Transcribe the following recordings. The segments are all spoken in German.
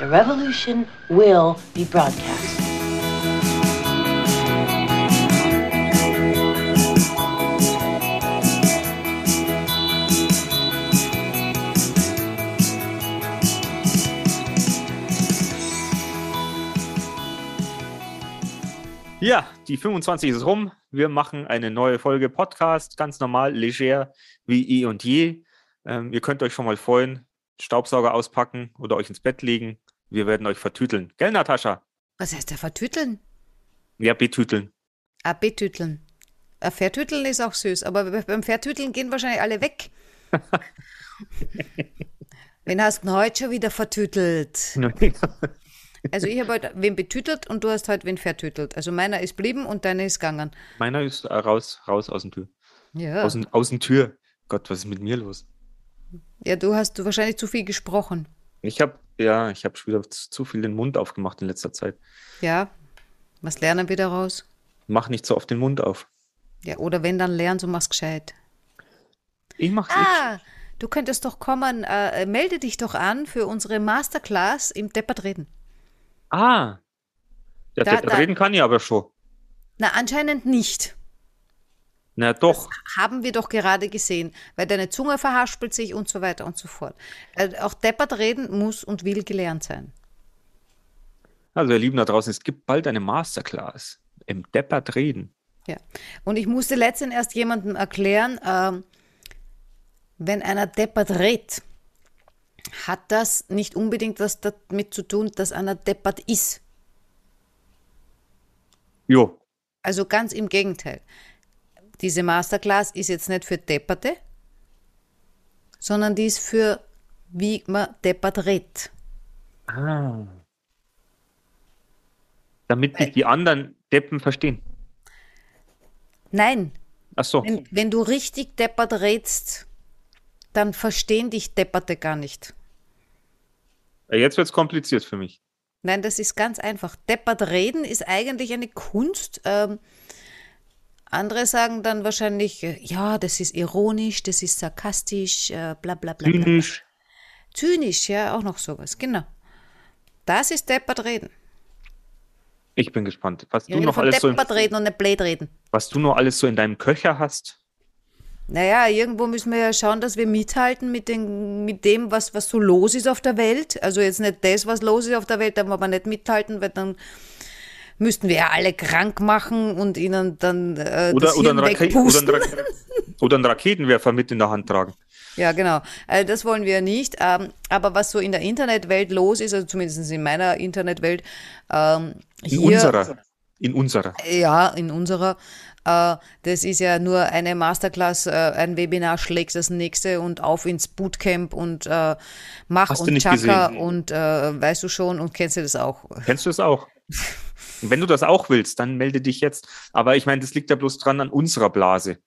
The revolution will be broadcast. Ja, die 25 ist rum. Wir machen eine neue Folge Podcast, ganz normal, leger, wie eh und je. Ähm, ihr könnt euch schon mal freuen, Staubsauger auspacken oder euch ins Bett legen. Wir werden euch vertüteln. Gell, Natascha? Was heißt der vertüteln? Ja, betüteln. Ah, betüteln. Äh, vertüteln ist auch süß, aber beim Vertüteln gehen wahrscheinlich alle weg. Wen hast du heute schon wieder vertütelt? Also ich habe heute wen betütelt und du hast heute wen vertütelt. Also meiner ist blieben und deiner ist gegangen. Meiner ist äh, raus, raus aus dem Tür. Ja. Aus, aus dem Tür. Gott, was ist mit mir los? Ja, du hast du wahrscheinlich zu viel gesprochen. Ich habe, ja, ich habe schon wieder zu, viel den Mund aufgemacht in letzter Zeit. Ja. Was lernen wir daraus? Mach nicht so oft den Mund auf. Ja, oder wenn dann lernen, so mach's gescheit. Ich mach's Ah, du könntest doch kommen, äh, melde dich doch an für unsere Masterclass im Deppertreten. nicht. Ah. Ja, Da- da, da- reden kann ich aber schon. Na, anscheinend nicht. Na doch. Haben wir doch gerade gesehen, weil deine Zunge verhaspelt sich und so weiter und so fort. Äh, auch deppert reden muss und will gelernt sein. Also, ihr Lieben da draußen, es gibt bald eine Masterclass im Deppert reden. Ja. Und ich musste letztens erst jemandem erklären, ähm, wenn einer deppert redet, hat das nicht unbedingt was damit zu tun, dass einer deppert ist. Jo. Also ganz im Gegenteil. Diese Masterclass ist jetzt nicht für Depperte, sondern die ist für, wie man deppert redet. Ah. Damit dich die anderen Deppen verstehen. Nein, Ach so. wenn, wenn du richtig deppert redst, dann verstehen dich Depperte gar nicht. Jetzt wird's kompliziert für mich. Nein, das ist ganz einfach. Deppert reden ist eigentlich eine Kunst. Ähm, andere sagen dann wahrscheinlich, ja, das ist ironisch, das ist sarkastisch, äh, bla bla bla. bla. Zynisch. Zynisch, ja, auch noch sowas, genau. Das ist deppert reden. Ich bin gespannt, was Ich du noch alles so, deppert reden und nicht blöd reden. was du noch alles so in deinem Köcher hast. Naja, irgendwo müssen wir ja schauen, dass wir mithalten mit, den, mit dem, was, was so los ist auf der Welt. Also jetzt nicht das, was los ist auf der Welt, da wollen wir nicht mithalten, weil dann müssten wir ja alle krank machen und ihnen dann äh, Oder, das oder, Hirn ein Rake oder, wegpusten. ein Ra oder einen Raketenwerfer mit in der Hand tragen. Ja, genau. Äh, das wollen wir nicht. Ähm, aber was so in der Internetwelt los ist, also zumindest in meiner Internetwelt, ähm, In hier, unserer. In unserer. Ja, in unserer. Äh, das ist ja nur eine Masterclass, äh, ein Webinar schlägt das nächste und auf ins Bootcamp und äh, mach Hast und Chaka und äh, weißt du schon und kennst du das auch. Kennst du es auch? Wenn du das auch willst, dann melde dich jetzt. Aber ich meine, das liegt ja bloß dran an unserer Blase.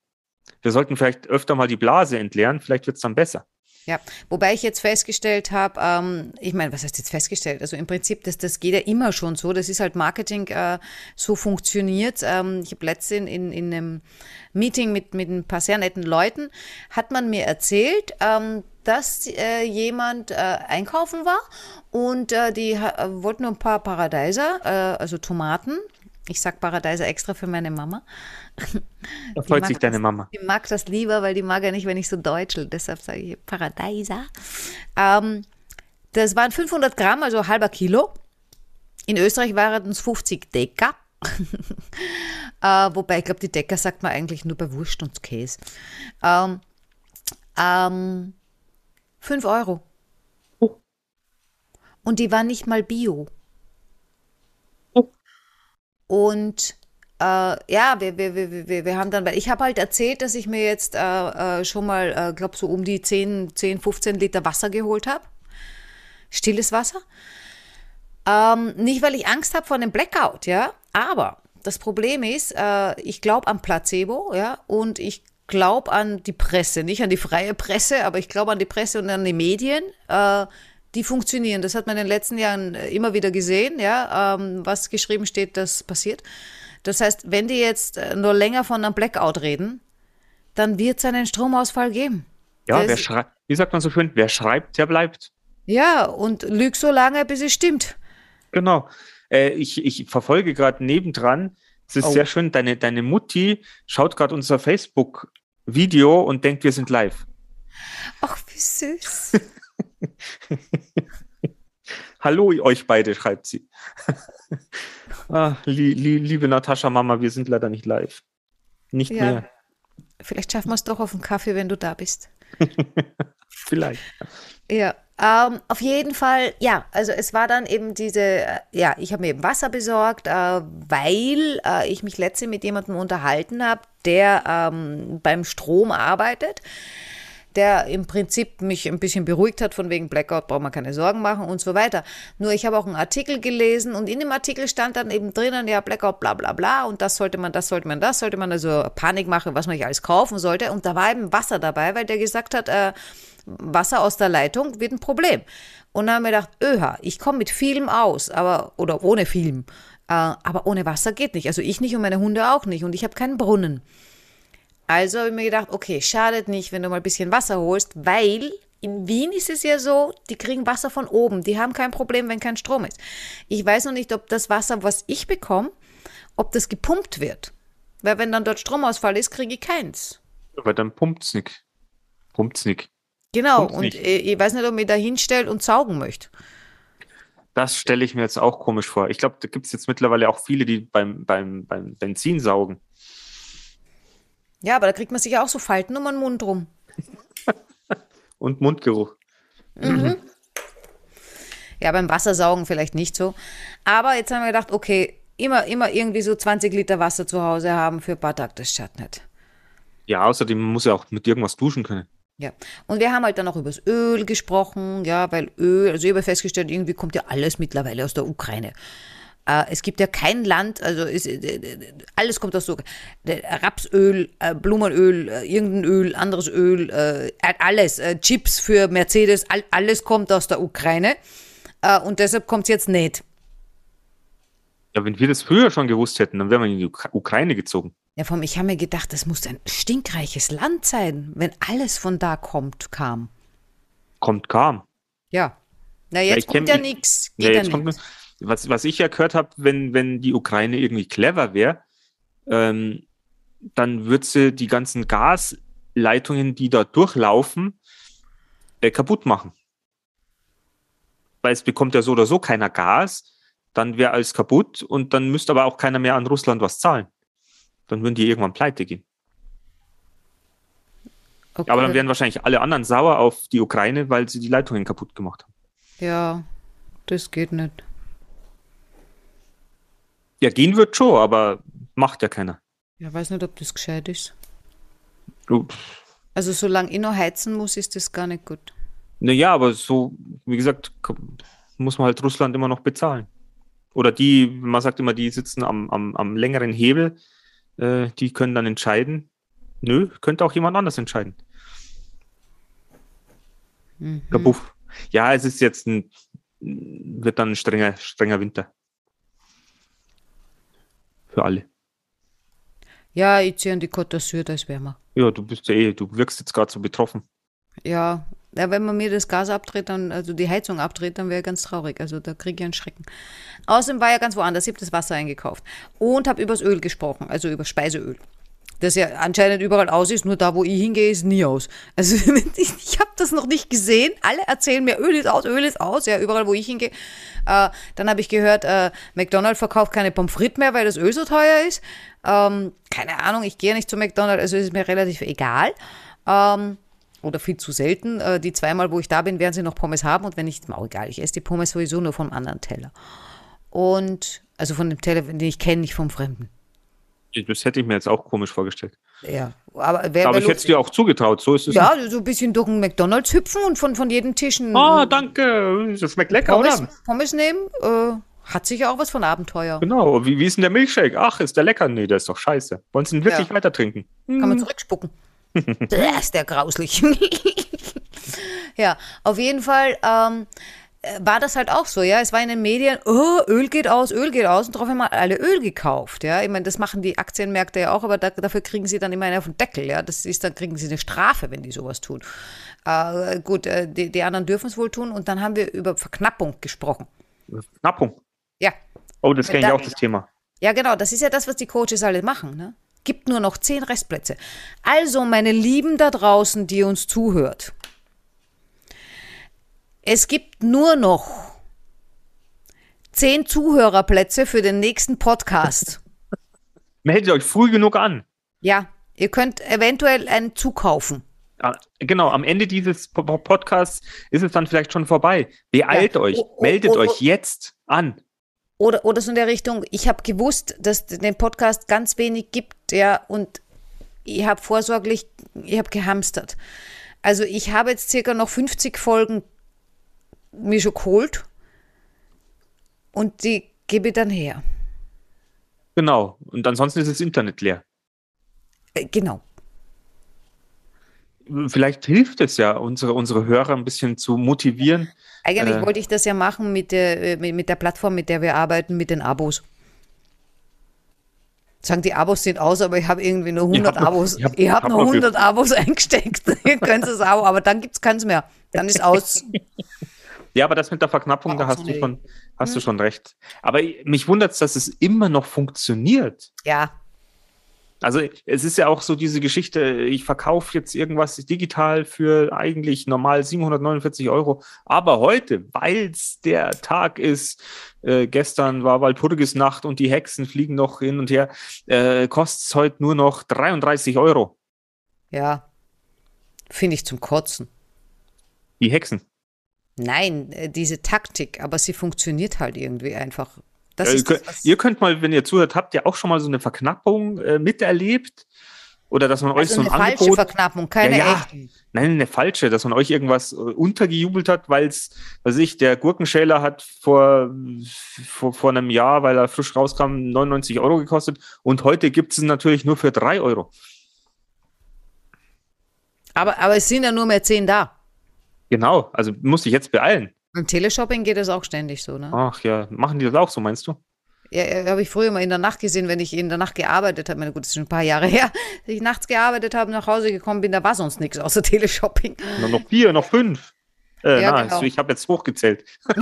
Wir sollten vielleicht öfter mal die Blase entleeren, vielleicht wird's dann besser. Ja, wobei ich jetzt festgestellt habe, ähm, ich meine, was heißt jetzt festgestellt? Also im Prinzip, das, das geht ja immer schon so. Das ist halt Marketing, äh, so funktioniert. Ähm, ich habe letztens in, in einem Meeting mit, mit ein paar sehr netten Leuten, hat man mir erzählt, ähm, dass äh, jemand äh, einkaufen war und äh, die wollten ein paar Paradeiser, äh, also Tomaten. Ich sag Paradeiser extra für meine Mama. Da freut sich deine das- Mama. Die mag das lieber, weil die mag ja nicht, wenn ich so deutschel. Deshalb sage ich Paradeiser. Ähm, das waren 500 Gramm, also halber Kilo. In Österreich waren es 50 Decker. äh, wobei, ich glaube, die Decker sagt man eigentlich nur bei Wurst und Käse. Ähm, ähm, 5 Euro. Oh. Und die waren nicht mal bio. Und äh, ja, wir, wir, wir, wir, haben dann, weil ich habe halt erzählt, dass ich mir jetzt äh, äh, schon mal, äh, glaube so um die 10, 10, 15 Liter Wasser geholt habe. Stilles Wasser. Ähm, nicht, weil ich Angst habe vor einem Blackout, ja, aber das Problem ist, äh, ich glaube an Placebo, ja, und ich glaube an die Presse, nicht an die freie Presse, aber ich glaube an die Presse und an die Medien. Die funktionieren. Das hat man in den letzten Jahren äh, immer wieder gesehen, ja, ähm, was geschrieben steht, das passiert. Das heißt, wenn die jetzt äh, nur länger von einem Blackout reden, dann wird es einen Stromausfall geben. Ja, Das- wer schreibt, wie sagt man so schön, wer schreibt, der bleibt. Ja, und lüg so lange, bis es stimmt. Genau. Äh, ich, ich verfolge gerade nebendran, es ist Oh. sehr schön, deine, deine Mutti schaut gerade unser Facebook-Video und denkt, wir sind live. Ach, wie süß. Hallo, euch beide, schreibt sie. ah, li, li, liebe Natascha, Mama, wir sind leider nicht live. Nicht Ja. mehr. Vielleicht schaffen wir es doch auf den Kaffee, wenn du da bist. Vielleicht. Ja, ähm, auf jeden Fall, ja, also es war dann eben diese, äh, ja, ich habe mir eben Wasser besorgt, äh, weil äh, ich mich letzte mit jemandem unterhalten habe, der ähm, beim Strom arbeitet, der im Prinzip mich ein bisschen beruhigt hat, von wegen Blackout braucht man keine Sorgen machen und so weiter. Nur ich habe auch einen Artikel gelesen und in dem Artikel stand dann eben drinnen, ja, Blackout, bla bla bla und das sollte man, das sollte man, das sollte man, also Panik machen, was man nicht alles kaufen sollte. Und da war eben Wasser dabei, weil der gesagt hat, äh, Wasser aus der Leitung wird ein Problem. Und dann haben wir gedacht, öha, ich komme mit Film aus, aber, oder ohne Film. Äh, aber ohne Wasser geht nicht. Also ich nicht und meine Hunde auch nicht. Und ich habe keinen Brunnen. Also habe ich mir gedacht, okay, schadet nicht, wenn du mal ein bisschen Wasser holst, weil in Wien ist es ja so, die kriegen Wasser von oben. Die haben kein Problem, wenn kein Strom ist. Ich weiß noch nicht, ob das Wasser, was ich bekomme, ob das gepumpt wird. Weil wenn dann dort Stromausfall ist, kriege ich keins. Aber dann pumpt's nicht. Pumpt's nicht. Genau, Pumpt's und nicht. äh, ich weiß nicht, ob ich da hinstellt und saugen möchte. Das stelle ich mir jetzt auch komisch vor. Ich glaube, da gibt es jetzt mittlerweile auch viele, die beim, beim, beim Benzin saugen. Ja, aber da kriegt man sich ja auch so Falten um den Mund rum. Und Mundgeruch. Ja, beim Wassersaugen vielleicht nicht so. Aber jetzt haben wir gedacht, okay, immer, immer irgendwie so 20 Liter Wasser zu Hause haben für ein paar Tage, das schadet nicht. Ja, außerdem muss er auch mit irgendwas duschen können. Ja, und wir haben halt dann auch über das Öl gesprochen, ja, weil Öl, also ich habe festgestellt, irgendwie kommt ja alles mittlerweile aus der Ukraine. Äh, es gibt ja kein Land, also es, äh, alles kommt aus der Ukraine. Rapsöl, äh, Blumenöl, äh, irgendein Öl, anderes Öl, äh, alles, äh, Chips für Mercedes, all, alles kommt aus der Ukraine. Äh, und deshalb kommt es jetzt nicht. Ja, wenn wir das früher schon gewusst hätten, dann wären wir in die Ukra Ukraine gezogen. Ja, vom, ich habe mir gedacht, das muss ein stinkreiches Land sein, wenn alles von da kommt, kam. Kommt kam. Ja. Na, jetzt kenn kommt ja nichts. Ja, Geht ja jetzt kommt, nix. Was, was ich ja gehört habe, wenn, wenn die Ukraine irgendwie clever wäre, ähm, dann würde sie die ganzen Gasleitungen, die da durchlaufen, äh, kaputt machen. Weil es bekommt ja so oder so keiner Gas, dann wäre alles kaputt und dann müsste aber auch keiner mehr an Russland was zahlen. Dann würden die irgendwann pleite gehen. Okay. Aber dann wären wahrscheinlich alle anderen sauer auf die Ukraine, weil sie die Leitungen kaputt gemacht haben. Ja, das geht nicht. Ja, gehen wird schon, aber macht ja keiner. Ja, weiß nicht, ob das gescheit ist. Du, Also solange ich noch heizen muss, ist das gar nicht gut. Naja, aber so, wie gesagt, muss man halt Russland immer noch bezahlen. Oder die, man sagt immer, die sitzen am, am, am längeren Hebel, äh, die können dann entscheiden. Nö, könnte auch jemand anders entscheiden. Kabuff. Ja, es ist jetzt ein, wird dann ein strenger, strenger Winter. Für alle. Ja, ich ziehe an die Côte d'Azur, da ist wärmer. Ja, du bist ja eh, du wirkst jetzt gerade so betroffen. Ja, ja, wenn man mir das Gas abdreht, dann, also die Heizung abdreht, dann wäre ich ganz traurig. Also da kriege ich einen Schrecken. Außerdem war ja ganz woanders. Ich habe das Wasser eingekauft und habe übers Öl gesprochen, also über Speiseöl. Das ja anscheinend überall aus ist, nur da, wo ich hingehe, ist nie aus. Also ich, habe das noch nicht gesehen. Alle erzählen mir, Öl ist aus, Öl ist aus, ja, überall, wo ich hingehe. Äh, dann habe ich gehört, äh, McDonald's verkauft keine Pommes frites mehr, weil das Öl so teuer ist. Ähm, keine Ahnung, ich gehe nicht zu McDonald's, also ist mir relativ egal. Ähm, oder viel zu selten. Äh, die zweimal, wo ich da bin, werden sie noch Pommes haben und wenn nicht, auch egal. Ich esse die Pommes sowieso nur vom anderen Teller. Und, also von dem Teller, den ich kenne, nicht vom Fremden. Das hätte ich mir jetzt auch komisch vorgestellt. Ja, aber wer Aber ich hätte es dir auch zugetraut, so ist es. Ja, so ein bisschen durch einen McDonalds hüpfen und von, von jedem Tisch ein Ah, danke, das schmeckt lecker, Pommes, oder? Pommes nehmen. Äh, hat sicher auch was von Abenteuer. Genau, wie, wie ist denn der Milchshake? Ach, ist der lecker? Nee, der ist doch scheiße. Wollen Sie ihn wirklich Ja. weiter trinken? Kann man zurückspucken. Der ist der grauslich. ja, auf jeden Fall. Ähm, äh, war das halt auch so, ja. Es war in den Medien, oh, Öl geht aus, Öl geht aus und darauf haben alle Öl gekauft, ja. Ich meine, das machen die Aktienmärkte ja auch, aber da, dafür kriegen sie dann immer einen auf den Deckel, ja. Das ist, dann kriegen sie eine Strafe, wenn die sowas tun. Äh, gut, äh, die, die anderen dürfen es wohl tun und dann haben wir über Verknappung gesprochen. Verknappung? Ja. Oh, das kenne ich auch, das Thema. Ja, genau, das ist ja das, was die Coaches alle machen, ne? Gibt nur noch zehn Restplätze. Also, meine Lieben da draußen, die uns zuhört, es gibt nur noch zehn Zuhörerplätze für den nächsten Podcast. Meldet euch früh genug an. Ja, ihr könnt eventuell einen zukaufen. Ah, Genau, am Ende dieses Po- Po- Podcasts ist es dann vielleicht schon vorbei. Beeilt Ja. euch, oh, meldet euch jetzt an. Oder, oder so in der Richtung, ich habe gewusst, dass es den Podcast ganz wenig gibt, ja, und ich habe vorsorglich, ich habe gehamstert. Also ich habe jetzt circa noch 50 Folgen mir schon geholt und die gebe ich dann her. Genau. Und ansonsten ist das Internet leer. Äh, Genau. Vielleicht hilft es ja, unsere, unsere Hörer ein bisschen zu motivieren. Eigentlich Äh. wollte ich das ja machen mit der, äh, mit, mit der Plattform, mit der wir arbeiten, mit den Abos. Sagen, die Abos sind aus, aber ich habe irgendwie nur 100 hab noch- Abos. ich hab- ich habe hab nur noch 100 Abos eingesteckt. Ihr könnt es auch, aber dann gibt es keins mehr. Dann ist aus. Ja, aber das mit der Verknappung, da so hast du schon, hast du schon recht. Aber mich wundert es, dass es immer noch funktioniert. Ja, Also es ist ja auch so diese Geschichte, ich verkaufe jetzt irgendwas digital für eigentlich normal 749 Euro, aber heute, weil es der Tag ist, äh, gestern war Walpurgisnacht und die Hexen fliegen noch hin und her, äh, kostet es heute nur noch 33 Euro. ja. Finde ich zum Kotzen. Die Hexen. Nein, äh, diese Taktik, aber sie funktioniert halt irgendwie einfach. Das Äh, ihr, ist das, könnt, was- ihr könnt mal, wenn ihr zuhört, habt ihr auch schon mal so eine Verknappung äh, miterlebt? Oder dass man euch also so eine ein falsche Angebot Verknappung, keine Ja, ja. echten. Nein, eine falsche, dass man euch irgendwas äh, untergejubelt hat, weil es, weiß ich, der Gurkenschäler hat vor, vor, vor einem Jahr, weil er frisch rauskam, 99 Euro gekostet und heute gibt es ihn natürlich nur für 3 Euro. Aber, aber es sind ja nur mehr zehn da. Genau, also muss ich jetzt beeilen. Beim Teleshopping geht das auch ständig so, ne? Ach ja, machen die das auch so, meinst du? Ja, ja habe ich früher mal in der Nacht gesehen, wenn ich in der Nacht gearbeitet habe. Meine gut, das ist schon ein paar Jahre her. Dass ich nachts gearbeitet habe, nach Hause gekommen bin, da war sonst nichts außer Teleshopping. Noch, noch vier, noch fünf. Äh, Ja, na, genau. also ich habe jetzt hochgezählt.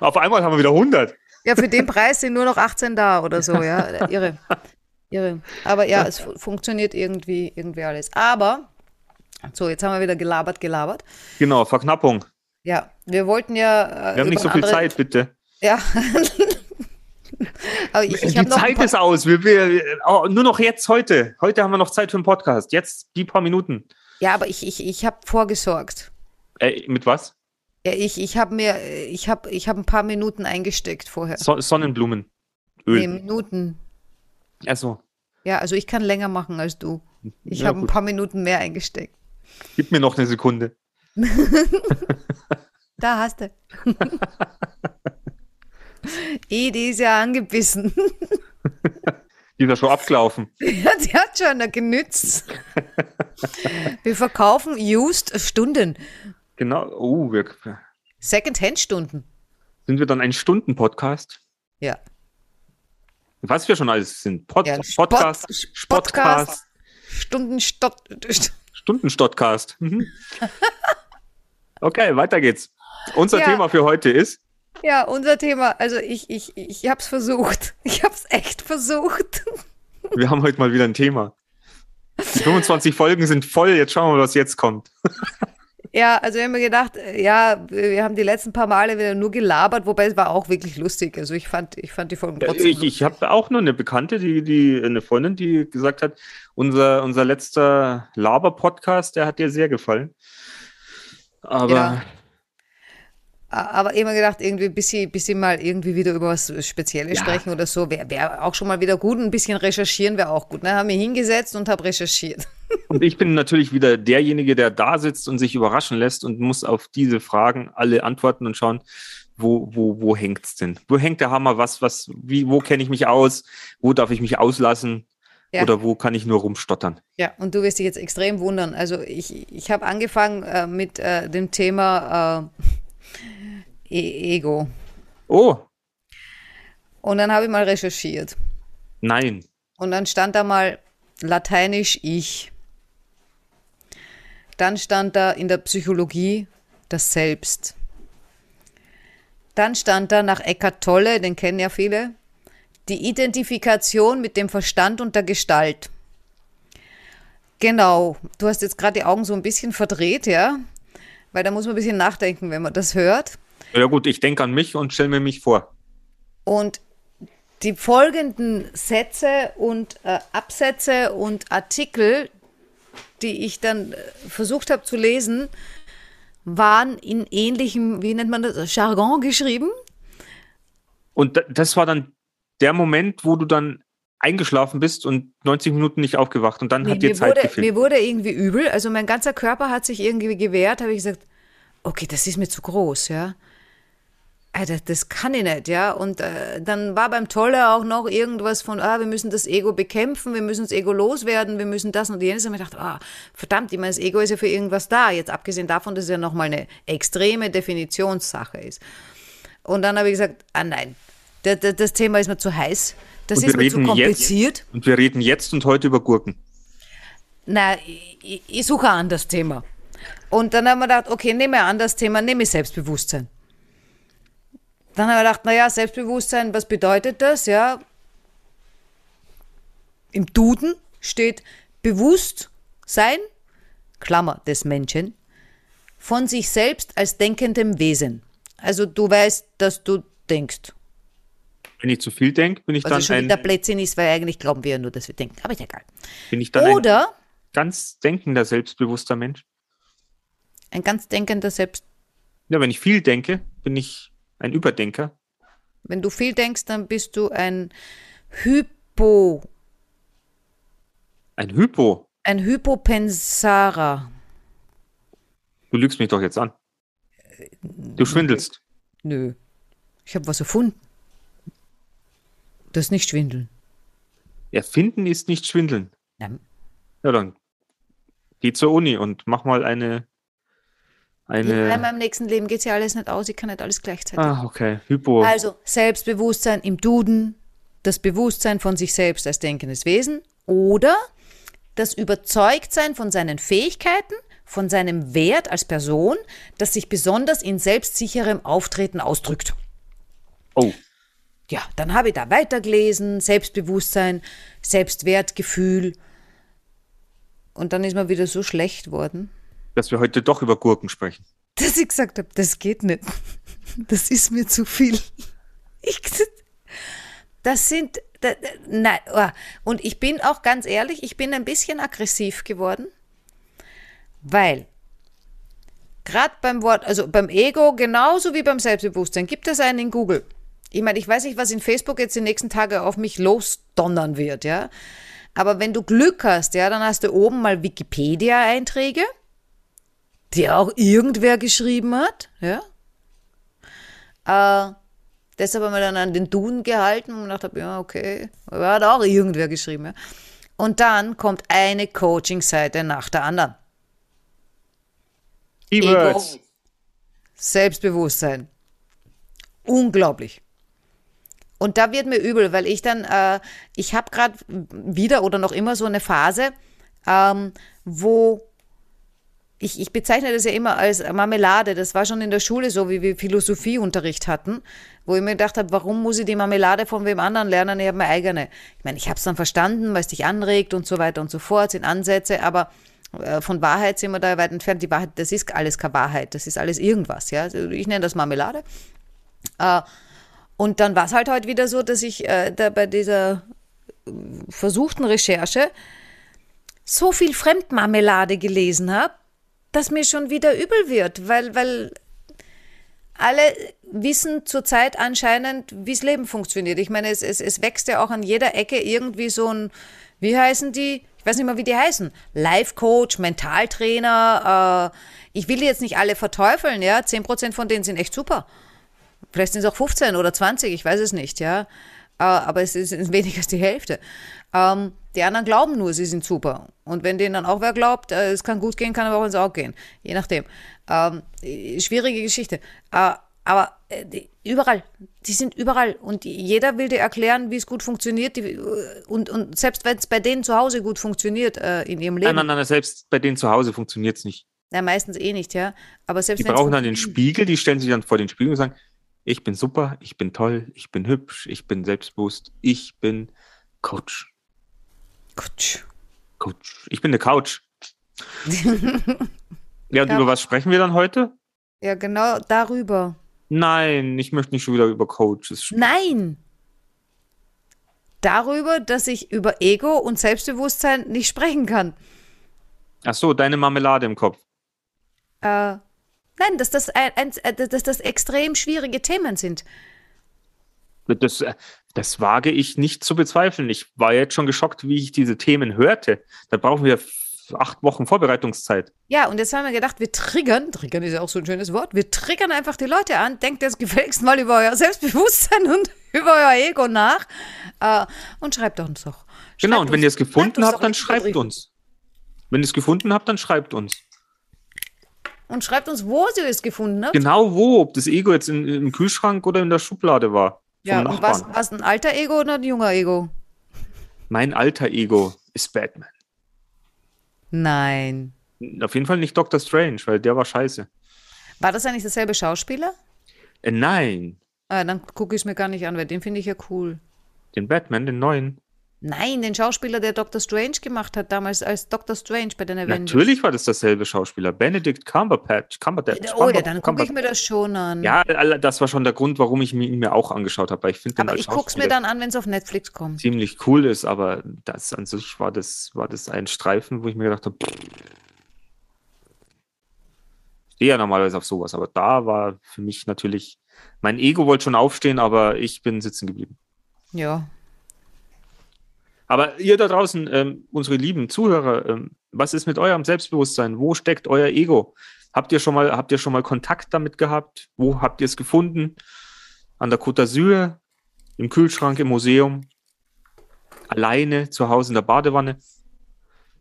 Auf einmal haben wir wieder 100. Ja, für den Preis sind nur noch 18 da oder so, ja. Irre. Irre. Aber ja, es fu- funktioniert irgendwie, irgendwie alles. Aber, so, jetzt haben wir wieder gelabert, gelabert. Genau, Verknappung. Ja, wir wollten ja. äh, Wir haben nicht so viel andere- Zeit, bitte. Ja. Ich, ich die Zeit ist aus. Wir, wir, oh, nur noch jetzt heute. Heute haben wir noch Zeit für einen Podcast. Jetzt die paar Minuten. Ja, aber ich, ich, ich habe vorgesorgt. Äh, mit was? Ja, ich, ich habe mir, ich habe ich hab ein paar Minuten eingesteckt vorher. So Sonnenblumen. Nee. Minuten. Also, Ja, also ich kann länger machen als du. Ich Ja, habe ein paar Minuten mehr eingesteckt. Gib mir noch eine Sekunde. Da hast du. eh, die ist ja angebissen. Die ist ja schon abgelaufen. ja, die hat schon genützt. Wir verkaufen used Stunden. Genau. Oh, wir, Second-Hand-Stunden. sind wir dann ein Stunden-Podcast? Ja. Was wir schon alles sind. Pod, Ja, ein Spot- Podcast, Podcast, Stundenstott. Stundenstottcast. Mhm. Okay, weiter geht's. Unser Ja. Thema für heute ist, Ja, unser Thema. Also ich, ich, ich habe es versucht. Ich habe es echt versucht. wir haben heute mal wieder ein Thema. Die 25 Folgen sind voll, jetzt schauen wir, was jetzt kommt. Ja, also wir haben mir gedacht, äh, ja, wir haben die letzten paar Male wieder nur gelabert, wobei es war auch wirklich lustig. Also ich fand, ich fand die Folgen trotzdem Ich, ich habe auch nur eine Bekannte, die, die, eine Freundin, die gesagt hat, unser, unser letzter Laber-Podcast, der hat dir sehr gefallen. Aber Ja. Aber immer gedacht, irgendwie bis sie, bis sie mal irgendwie wieder über was Spezielles Ja. sprechen oder so, wäre wär auch schon mal wieder gut. Ein bisschen recherchieren wäre auch gut. Ne? Haben mich hingesetzt und habe recherchiert. Und ich bin natürlich wieder derjenige, der da sitzt und sich überraschen lässt und muss auf diese Fragen alle antworten und schauen, wo, wo, wo hängt's denn? Wo hängt der Hammer? Was, was, wie, wo kenne ich mich aus? Wo darf ich mich auslassen? Ja. oder wo kann ich nur rumstottern? Ja, und du wirst dich jetzt extrem wundern. Also ich, ich habe angefangen äh, mit äh, dem Thema äh, e Ego. Oh, Und dann habe ich mal recherchiert. nein. Und dann stand da mal lateinisch ich. Dann stand da in der Psychologie das Selbst. Dann stand da nach Eckart Tolle, den kennen ja viele, die Identifikation mit dem Verstand und der Gestalt. Genau, du hast jetzt gerade die Augen so ein bisschen verdreht, ja? Weil da muss man ein bisschen nachdenken, wenn man das hört. Ja gut, ich denke an mich und stelle mir mich vor. Und die folgenden Sätze und äh, Absätze und Artikel, die ich dann äh, versucht habe zu lesen, waren in ähnlichem, wie nennt man das, Jargon geschrieben. Und da- das war dann der Moment, wo du dann eingeschlafen bist und 90 Minuten nicht aufgewacht und dann Nee, hat dir mir, Zeit wurde, gefehlt. mir wurde irgendwie übel, also mein ganzer Körper hat sich irgendwie gewehrt, habe ich gesagt, okay, das ist mir zu groß, ja. Alter, das kann ich nicht, ja. Und äh, dann war beim Tolle auch noch irgendwas von, ah, wir müssen das Ego bekämpfen, wir müssen das Ego loswerden, wir müssen das und jenes. Und ich dachte, ah, verdammt, ich meine, das Ego ist ja für irgendwas da. Jetzt abgesehen davon, dass es ja nochmal eine extreme Definitionssache ist. Und dann habe ich gesagt, ah nein, das, das, das Thema ist mir zu heiß, das ist mir zu reden jetzt- kompliziert. Und wir reden jetzt und heute über Gurken. Na, ich, ich suche ein anderes Thema. Und dann haben wir gedacht, okay, nehme ein anderes Thema, nehme Selbstbewusstsein. Dann haben wir gedacht, naja, Selbstbewusstsein, was bedeutet das? Ja, im Duden steht Bewusstsein, Klammer des Menschen, von sich selbst als denkendem Wesen. Also du weißt, dass du denkst. Wenn ich zu viel denke, bin ich Was dann schon ein, wieder Blödsinn ist, weil eigentlich glauben wir ja nur, dass wir denken. Aber ist egal. bin ich dann ein Oder ganz denkender, selbstbewusster Mensch. ein ganz denkender Selbst Ja, wenn ich viel denke, bin ich ein Überdenker. Wenn du viel denkst, dann bist du ein Hypo, Ein Hypo. ein Hypopensarer. Du lügst mich doch jetzt an. Du schwindelst. Nö. Ich habe was erfunden. Das ist nicht schwindeln. Erfinden ist nicht schwindeln. Nein. Ja, dann geh zur Uni und mach mal eine. In eine meinem nächsten Leben geht ja alles nicht aus, ich kann nicht alles gleichzeitig. ah, okay. Hypo. Also Selbstbewusstsein im Duden, das Bewusstsein von sich selbst als denkendes Wesen oder das Überzeugtsein von seinen Fähigkeiten, von seinem Wert als Person, das sich besonders in selbstsicherem Auftreten ausdrückt. Oh, Ja, dann habe ich da weitergelesen, Selbstbewusstsein, Selbstwertgefühl. Und dann ist mir wieder so schlecht worden, dass wir heute doch über Gurken sprechen. dass ich gesagt habe, das geht nicht. Das ist mir zu viel. Ich, das sind, da, da, nein, oh. und ich bin auch ganz ehrlich, ich bin ein bisschen aggressiv geworden, weil gerade beim Wort, also beim Ego genauso wie beim Selbstbewusstsein, gibt es einen in Google. Ich meine, ich weiß nicht, was in Facebook jetzt die nächsten Tage auf mich losdonnern wird, ja. Aber wenn du Glück hast, ja, dann hast du oben mal Wikipedia-Einträge, die auch irgendwer geschrieben hat, ja. Äh, deshalb haben wir dann an den Duden gehalten und gedacht, ja, okay, aber hat auch irgendwer geschrieben, ja. Und dann kommt eine Coaching-Seite nach der anderen. Keywords. Selbstbewusstsein. Unglaublich. Und da wird mir übel, weil ich dann, äh, ich habe gerade wieder oder noch immer so eine Phase, ähm, wo ich, ich bezeichne das ja immer als Marmelade. Das war schon in der Schule so, wie wir Philosophieunterricht hatten, wo ich mir gedacht habe, warum muss ich die Marmelade von wem anderen lernen? Ich habe meine eigene. Ich meine, ich habe es dann verstanden, weil es dich anregt und so weiter und so fort, sind Ansätze, aber äh, von Wahrheit sind wir da weit entfernt. Die Wahrheit, das ist alles keine Wahrheit, das ist alles irgendwas. Ja? Also ich nenne das Marmelade. Äh, und dann war es halt heute wieder so, dass ich äh, da bei dieser versuchten Recherche so viel Fremdmarmelade gelesen habe, dass mir schon wieder übel wird, weil, weil alle wissen zurzeit anscheinend, wie das Leben funktioniert. Ich meine, es, es, es wächst ja auch an jeder Ecke irgendwie so ein, wie heißen die? Ich weiß nicht mal, wie die heißen. Life-Coach, Mentaltrainer. Äh, ich will die jetzt nicht alle verteufeln, ja. 10% von denen sind echt super. Vielleicht sind es auch 15 oder 20, ich weiß es nicht, ja. Äh, aber es ist weniger als die Hälfte. Ähm, Die anderen glauben nur, sie sind super. Und wenn denen dann auch wer glaubt, äh, es kann gut gehen, kann aber auch ins Auge gehen. Je nachdem. Ähm, äh, schwierige Geschichte. Äh, aber äh, die, überall, die sind überall. Und jeder will dir erklären, wie es gut funktioniert. Die, äh, und, und selbst wenn es bei denen zu Hause gut funktioniert äh, in ihrem Leben. Nein, nein, nein, selbst bei denen zu Hause funktioniert es nicht. Ja, meistens eh nicht, ja. Aber selbst Die brauchen dann den Spiegel, die stellen sich dann vor den Spiegel und sagen, ich bin super, ich bin toll, ich bin hübsch, ich bin selbstbewusst, ich bin Coach. Kutsch. Coach. Ich bin eine Couch. Ja, und Ja. über was sprechen wir dann heute? Ja, genau darüber. Nein, ich möchte nicht schon wieder über Coaches sprechen. Nein! Darüber, dass ich über Ego und Selbstbewusstsein nicht sprechen kann. Ach so, deine Marmelade im Kopf. Äh, nein, dass das, ein, ein, äh, dass das extrem schwierige Themen sind. Das, äh, das wage ich nicht zu bezweifeln. Ich war jetzt schon geschockt, wie ich diese Themen hörte. Da brauchen wir acht Wochen Vorbereitungszeit. Ja, und jetzt haben wir gedacht, wir triggern, triggern ist ja auch so ein schönes Wort, wir triggern einfach die Leute an, denkt jetzt gefälligst mal über euer Selbstbewusstsein und über euer Ego nach äh, und schreibt uns doch. Genau, Schreibt und wenn ihr es gefunden habt, dann schreibt uns. Wenn ihr es gefunden habt, dann schreibt uns. Und schreibt uns, wo ihr es gefunden habt. Genau wo, ob das Ego jetzt in, im Kühlschrank oder in der Schublade war. Ja, und was, was ein alter Ego oder ein junger Ego? Mein alter Ego ist Batman. Nein. Auf jeden Fall nicht Doctor Strange, weil der war scheiße. War das eigentlich derselbe Schauspieler? Äh, nein, Ah, dann gucke ich es mir gar nicht an, weil den finde ich ja cool. den Batman, den neuen. Nein, den Schauspieler, der Dr. Strange gemacht hat, damals als Dr. Strange bei den Avengers. Natürlich war das derselbe Schauspieler. Benedict Cumberbatch. Cumberbatch Oh ja, dann gucke ich mir das schon an. Ja, das war schon der Grund, warum ich mir ihn mir auch angeschaut habe, weil ich finde den Aber als ich gucke es mir dann an, wenn es auf Netflix kommt. ziemlich cool ist, aber das an sich war das, war das ein Streifen, wo ich mir gedacht habe, ich stehe ja normalerweise auf sowas, aber da war für mich natürlich, mein Ego wollte schon aufstehen, aber ich bin sitzen geblieben. Ja. Aber ihr da draußen, ähm, unsere lieben Zuhörer, ähm, was ist mit eurem Selbstbewusstsein? Wo steckt euer Ego? Habt ihr schon mal, habt ihr schon mal Kontakt damit gehabt? Wo habt ihr es gefunden? An der Côte d'Azur, im Kühlschrank, im Museum, alleine, zu Hause in der Badewanne?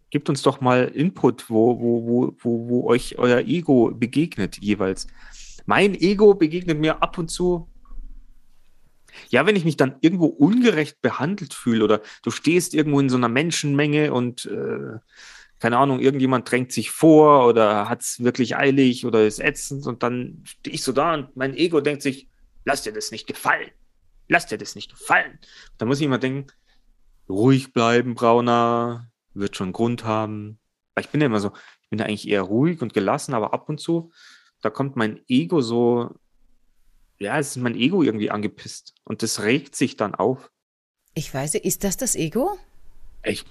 Gebt uns doch mal Input, wo, wo, wo, wo, wo euch euer Ego begegnet jeweils. Mein Ego begegnet mir ab und zu ja, wenn ich mich dann irgendwo ungerecht behandelt fühle oder du stehst irgendwo in so einer Menschenmenge und äh, keine Ahnung, irgendjemand drängt sich vor oder hat es wirklich eilig oder ist ätzend und dann stehe ich so da und mein Ego denkt sich, lass dir das nicht gefallen. Lass dir das nicht gefallen. Da muss ich immer denken, ruhig bleiben, Brauner, wird schon Grund haben. Ich bin ja immer so, ich bin ja eigentlich eher ruhig und gelassen, aber ab und zu, da kommt mein Ego so ja, es ist mein Ego irgendwie angepisst und das regt sich dann auf. Ich weiß, nicht, ist das das Ego? Ich,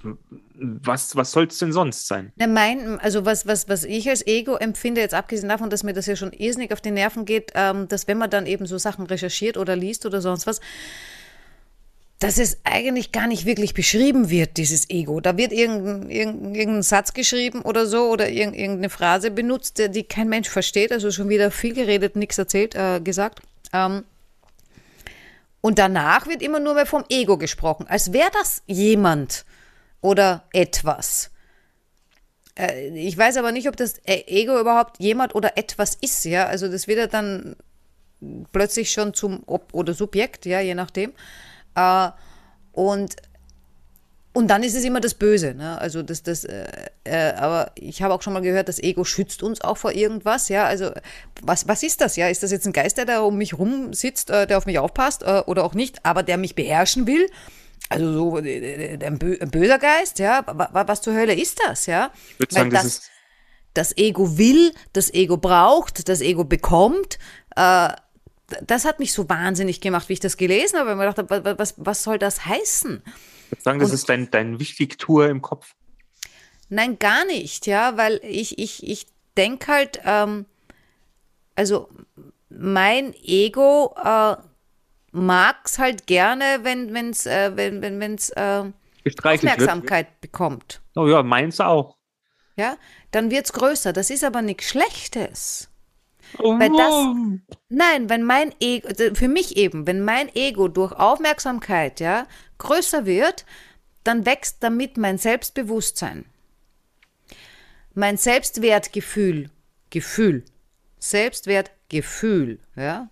was, was soll es denn sonst sein? Na, mein, also was, was, was ich als Ego empfinde, jetzt abgesehen davon, dass mir das ja schon irrsinnig auf die Nerven geht, ähm, dass wenn man dann eben so Sachen recherchiert oder liest oder sonst was, dass es eigentlich gar nicht wirklich beschrieben wird, dieses Ego. Da wird irgendein, irgendein, irgendein Satz geschrieben oder so oder irgend- irgendeine Phrase benutzt, die kein Mensch versteht. Also schon wieder viel geredet, nichts erzählt, äh, gesagt. Ähm, und danach wird immer nur mehr vom Ego gesprochen, als wäre das jemand oder etwas. Äh, Ich weiß aber nicht, ob das äh, Ego überhaupt jemand oder etwas ist, ja. Also das wird ja dann plötzlich schon zum Ob oder Subjekt, ja, je nachdem. Äh, und, und dann ist es immer das Böse, ne? Also das, das, äh, äh, aber ich habe auch schon mal gehört, das Ego schützt uns auch vor irgendwas, ja. Also was, was ist das, ja? Ist das jetzt ein Geist, der da um mich rum sitzt, äh, der auf mich aufpasst äh, oder auch nicht, aber der mich beherrschen will? Also so äh, ein, bö ein böser Geist, ja? Wa- wa- Was zur Hölle ist das, ja? Ich würde sagen, das, ist, das Ego will, das Ego braucht, das Ego bekommt. Äh, das hat mich so wahnsinnig gemacht, wie ich das gelesen habe. weil Ich mir gedacht was, was soll das heißen? ich sagen, das und- ist dein, dein Wichtigtour im Kopf. Nein, gar nicht, ja, weil ich, ich, ich denke halt, ähm, also mein Ego äh, mag es halt gerne, wenn es äh, wenn, wenn, wenn's, äh, Gestreichelt wird. Aufmerksamkeit bekommt. Oh ja, meins auch. Ja, dann wird es größer. Das ist aber nichts Schlechtes. Oh, Weil das- Nein, wenn mein Ego, also für mich eben, wenn mein Ego durch Aufmerksamkeit, ja, größer wird, dann wächst damit mein Selbstbewusstsein. Mein Selbstwertgefühl, Gefühl, Selbstwertgefühl, ja,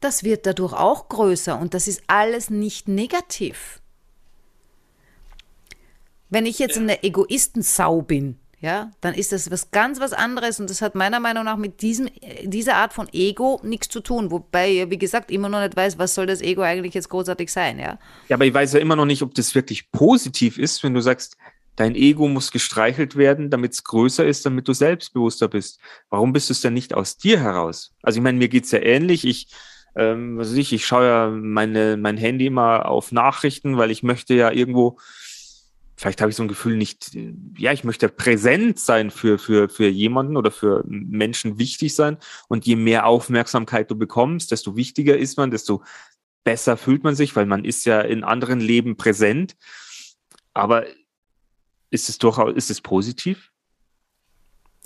das wird dadurch auch größer und das ist alles nicht negativ. Wenn ich jetzt eine Egoistensau bin, ja, dann ist das was ganz was anderes und das hat meiner Meinung nach mit diesem, dieser Art von Ego nichts zu tun. Wobei, wie gesagt, immer noch nicht weiß, was soll das Ego eigentlich jetzt großartig sein, ja. Ja, aber ich weiß ja immer noch nicht, ob das wirklich positiv ist, wenn du sagst, dein Ego muss gestreichelt werden, damit es größer ist, damit du selbstbewusster bist. Warum bist du es denn nicht aus dir heraus? Also ich meine, mir geht's ja ähnlich. Ich, ähm, was weiß ich, ich schaue ja meine, mein Handy immer auf Nachrichten, weil ich möchte ja irgendwo vielleicht habe ich so ein Gefühl nicht, ja, ich möchte präsent sein für, für, für jemanden oder für Menschen wichtig sein. Und je mehr Aufmerksamkeit du bekommst, desto wichtiger ist man, desto besser fühlt man sich, weil man ist ja in anderen Leben präsent. Aber ist es durchaus, ist es positiv?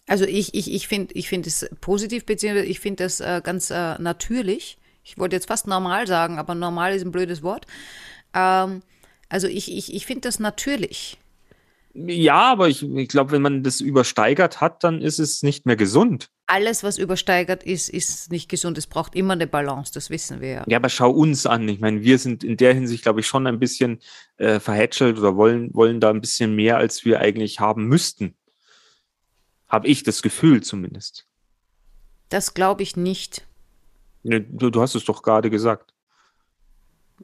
Also ich, ich, ich finde ich find es positiv, beziehungsweise ich finde das äh, ganz äh, natürlich. Ich wollte jetzt fast normal sagen, aber normal ist ein blödes Wort. Ähm, also ich, ich, ich finde das natürlich. Ja, aber ich, ich glaube, wenn man das übersteigert hat, dann ist es nicht mehr gesund. Alles, was übersteigert ist, ist nicht gesund. Es braucht immer eine Balance, das wissen wir ja. Ja, aber schau uns an. Ich meine, wir sind in der Hinsicht, glaube ich, schon ein bisschen äh, verhätschelt oder wollen, wollen da ein bisschen mehr, als wir eigentlich haben müssten. Habe ich das Gefühl zumindest. Das glaube ich nicht. Ne, du, du hast es doch gerade gesagt.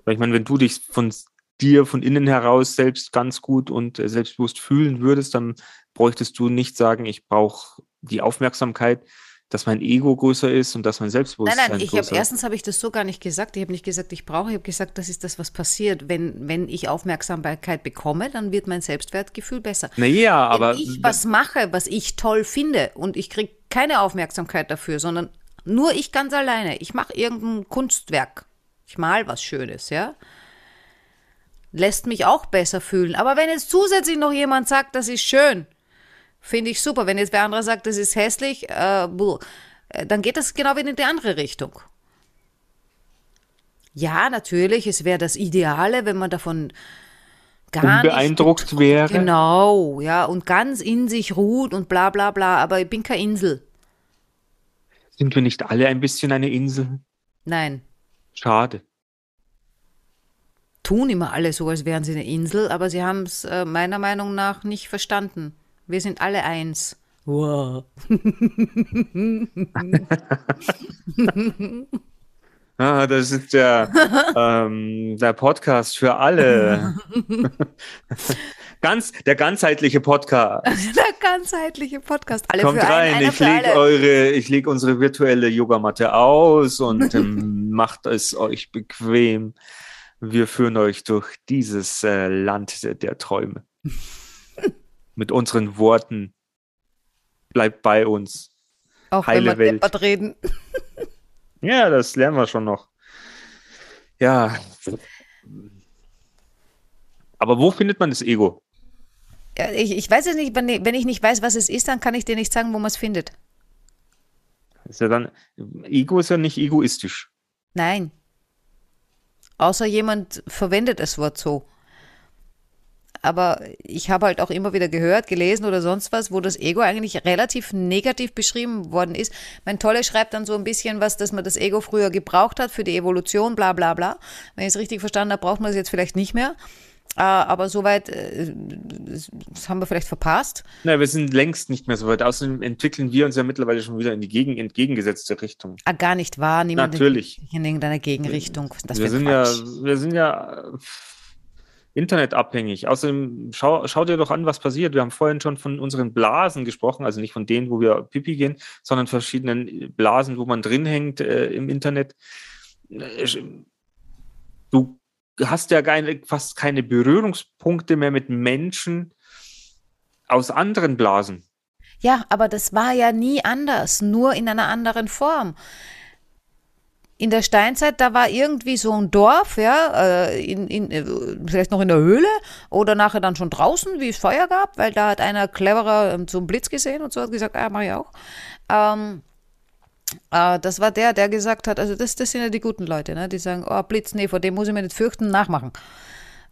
Ich meine, wenn du dich von dir von innen heraus selbst ganz gut und äh, selbstbewusst fühlen würdest, dann bräuchtest du nicht sagen, ich brauche die Aufmerksamkeit, dass mein Ego größer ist und dass mein Selbstbewusstsein Nein, nein, ich habe erstens habe ich das so gar nicht gesagt. Ich habe nicht gesagt, ich brauche. Ich habe gesagt, das ist das, was passiert. Wenn, wenn ich Aufmerksamkeit bekomme, dann wird mein Selbstwertgefühl besser. Naja, aber wenn ich was mache, was ich toll finde und ich kriege keine Aufmerksamkeit dafür, sondern nur ich ganz alleine. Ich mache irgendein Kunstwerk. Ich mal was Schönes, ja lässt mich auch besser fühlen. Aber wenn jetzt zusätzlich noch jemand sagt, das ist schön, finde ich super. Wenn jetzt wer andere sagt, das ist hässlich, äh, äh, dann geht das genau wieder in die andere Richtung. Ja, natürlich, es wäre das Ideale, wenn man davon gar beeindruckt nicht wäre. Genau, ja, und ganz in sich ruht und bla bla bla, aber ich bin keine Insel. Sind wir nicht alle ein bisschen eine Insel? Nein. Schade tun immer alle so, als wären sie eine Insel, aber sie haben es äh, meiner Meinung nach nicht verstanden. Wir sind alle eins. Wow. ah, das ist der, ähm, der Podcast für alle. Ganz, der ganzheitliche Podcast. Der ganzheitliche Podcast. Alle Kommt für rein, einen, ich lege eure, ich lege unsere virtuelle Yogamatte aus und ähm, macht es euch bequem. Wir führen euch durch dieses äh, Land der, der Träume. Mit unseren Worten. Bleibt bei uns. Auch Heile wenn wir Welt. reden. ja, das lernen wir schon noch. Ja. Aber wo findet man das Ego? Ja, ich, ich weiß es nicht, wenn, ich nicht weiß, was es ist, dann kann ich dir nicht sagen, wo man es findet. Ist ja dann, Ego ist ja nicht egoistisch. Nein. Außer jemand verwendet das Wort so. Aber ich habe halt auch immer wieder gehört, gelesen oder sonst was, wo das Ego eigentlich relativ negativ beschrieben worden ist. Mein Tolle schreibt dann so ein bisschen was, dass man das Ego früher gebraucht hat für die Evolution, bla bla bla. Wenn ich es richtig verstanden habe, braucht man es jetzt vielleicht nicht mehr. Äh, aber soweit, äh, das haben wir vielleicht verpasst. Nein, wir sind längst nicht mehr so weit. Außerdem entwickeln wir uns ja mittlerweile schon wieder in die gegen, entgegengesetzte Richtung. Ah, gar nicht wahr. Niemand Natürlich. In irgendeiner Gegenrichtung. Das wir, sind ja, wir sind ja internetabhängig. Außerdem, schau, schau dir doch an, was passiert. Wir haben vorhin schon von unseren Blasen gesprochen, also nicht von denen, wo wir Pipi gehen, sondern verschiedenen Blasen, wo man drin hängt äh, im Internet. Du hast ja keine, fast keine Berührungspunkte mehr mit Menschen aus anderen Blasen. Ja, aber das war ja nie anders, nur in einer anderen Form. In der Steinzeit, da war irgendwie so ein Dorf, ja, äh, in, in, äh, vielleicht noch in der Höhle oder nachher dann schon draußen, wie es Feuer gab, weil da hat einer cleverer ähm, so einen Blitz gesehen und so hat gesagt, ah, mach ich auch. Ähm, äh, das war der, der gesagt hat, also das, das sind ja die guten Leute, ne? die sagen, oh Blitz, nee, vor dem muss ich mir nicht fürchten, nachmachen.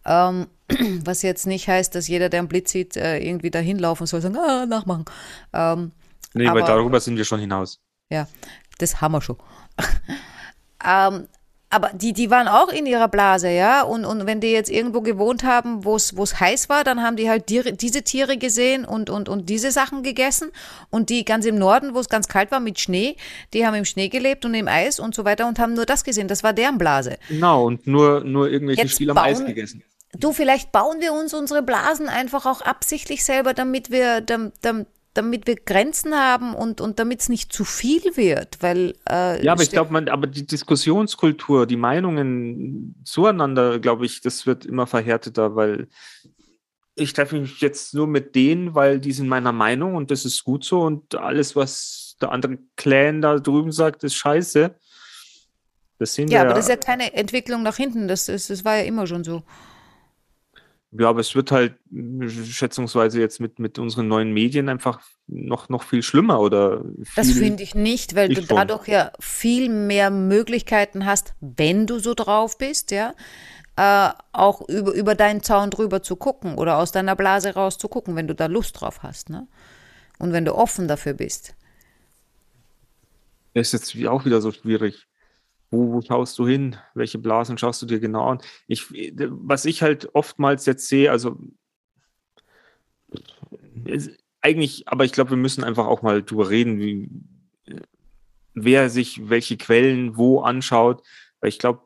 Ähm, was jetzt nicht heißt, dass jeder, der einen Blitz sieht, äh, irgendwie da hinlaufen soll, sagen, ah, nachmachen. Ähm, Nee, aber, weil darüber sind wir schon hinaus. Ja, das haben wir schon. ähm, aber die, die waren auch in ihrer Blase, ja. Und, und wenn die jetzt irgendwo gewohnt haben, wo es heiß war, dann haben die halt die, diese Tiere gesehen und, und, und diese Sachen gegessen. Und die ganz im Norden, wo es ganz kalt war mit Schnee, die haben im Schnee gelebt und im Eis und so weiter und haben nur das gesehen. Das war deren Blase. Genau, und nur, nur irgendwelche Jetzt Spiele am Eis gegessen. Du, vielleicht bauen wir uns unsere Blasen einfach auch absichtlich selber, damit wir, dam, dam, damit wir Grenzen haben und, und damit es nicht zu viel wird, weil äh, Ja, aber ich glaube, man, aber die Diskussionskultur, die Meinungen zueinander, glaube ich, das wird immer verhärteter, weil ich treffe mich jetzt nur mit denen, weil die sind meiner Meinung und das ist gut so und alles, was der andere Clan da drüben sagt, ist scheiße. Das sehen ja, wir aber das ist ja keine Entwicklung nach hinten, das, ist, das war ja immer schon so. Ja, aber es wird halt schätzungsweise jetzt mit, mit unseren neuen Medien einfach noch, noch viel schlimmer oder Das viel, finde ich nicht, weil Ich du schon. dadurch ja viel mehr Möglichkeiten hast, wenn du so drauf bist, ja, äh, auch über, über deinen Zaun drüber zu gucken oder aus deiner Blase raus zu gucken, wenn du da Lust drauf hast, ne? Und wenn du offen dafür bist. ist jetzt wie- auch wieder so schwierig. Wo, schaust du hin? Welche Blasen schaust du dir genau an? Ich, was ich halt oftmals jetzt sehe, also eigentlich, aber ich glaube, wir müssen einfach auch mal drüber reden, wie, wer sich welche Quellen wo anschaut, weil ich glaube,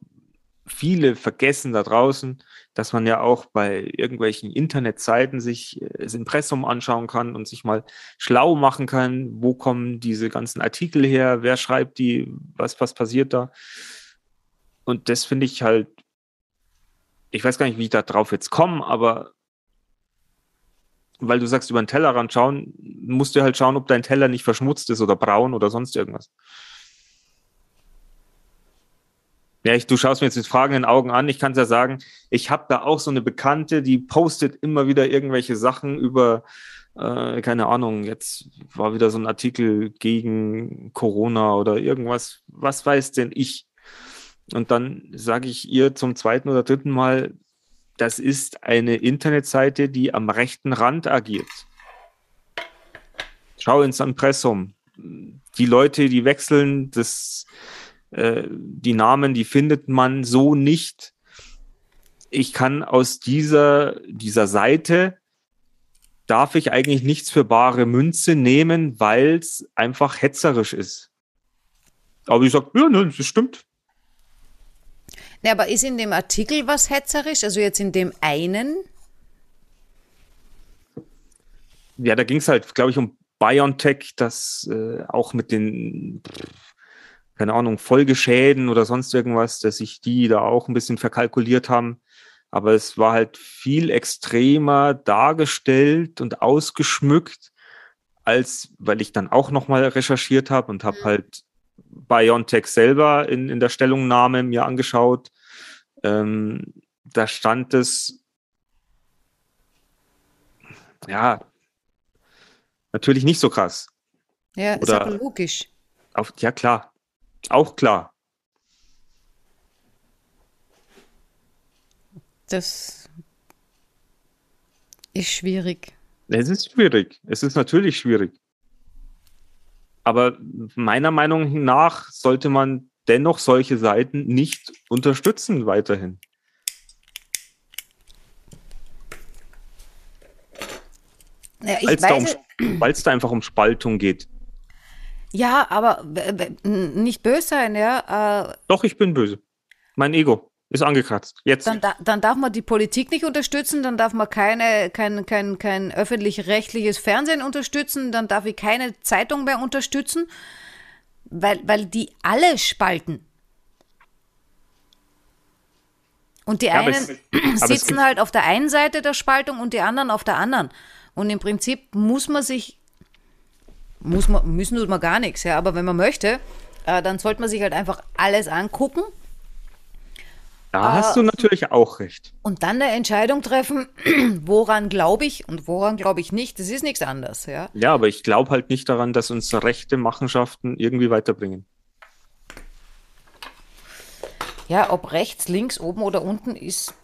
viele vergessen da draußen, dass man ja auch bei irgendwelchen Internetseiten sich äh, das Impressum anschauen kann und sich mal schlau machen kann, wo kommen diese ganzen Artikel her, wer schreibt die, was, was passiert da. Und das finde ich halt, ich weiß gar nicht, wie ich da drauf jetzt komme, aber weil du sagst, über den Tellerrand schauen, musst du halt schauen, ob dein Teller nicht verschmutzt ist oder braun oder sonst irgendwas. Ja, ich, du schaust mir jetzt mit fragenden Augen an. Ich kann es ja sagen, ich habe da auch so eine Bekannte, die postet immer wieder irgendwelche Sachen über, äh, keine Ahnung, jetzt war wieder so ein Artikel gegen Corona oder irgendwas, was weiß denn ich? Und dann sage ich ihr zum zweiten oder dritten Mal, das ist eine Internetseite, die am rechten Rand agiert. Schau ins Impressum. Die Leute, die wechseln, das, äh, die Namen, die findet man so nicht. Ich kann aus dieser, dieser Seite, darf ich eigentlich nichts für bare Münze nehmen, weil es einfach hetzerisch ist. Aber ich sage, ja, ne, das stimmt. Ne, aber ist in dem Artikel was hetzerisch? Also jetzt in dem einen? Ja, da ging es halt, glaube ich, um BioNTech, das äh, auch mit den, keine Ahnung, Folgeschäden oder sonst irgendwas, dass sich die da auch ein bisschen verkalkuliert haben. Aber es war halt viel extremer dargestellt und ausgeschmückt, als weil ich dann auch nochmal recherchiert habe und habe halt BioNTech selber in, in der Stellungnahme mir angeschaut. Ähm, da stand es, ja, natürlich nicht so krass. Ja, ist Oder- aber logisch. Auf, ja, klar. Auch klar. Das ist schwierig. Es ist schwierig. Es ist natürlich schwierig. Aber meiner Meinung nach sollte man dennoch solche Seiten nicht unterstützen weiterhin. Ja, Weil es da, um, da einfach um Spaltung geht. Ja, aber w- n- nicht böse sein, ja. Äh, Doch, ich bin böse. Mein Ego ist angekratzt. Jetzt. dann, da, dann darf man die Politik nicht unterstützen, dann darf man keine, kein, kein, kein öffentlich-rechtliches Fernsehen unterstützen, dann darf ich keine Zeitung mehr unterstützen, weil, weil die alle spalten. Und die Ja, einen es- sitzen halt auf der einen Seite der Spaltung und die anderen auf der anderen. Und im Prinzip muss man sich, muss man, müssen tut man gar nichts, ja, aber wenn man möchte, äh, dann sollte man sich halt einfach alles angucken da hast du natürlich auch recht. und dann eine Entscheidung treffen, woran glaube ich und woran glaube ich nicht. Das ist nichts anderes, ja. Ja, aber ich glaube halt nicht daran, dass uns rechte Machenschaften irgendwie weiterbringen. Ja, ob rechts, links, oben oder unten ist.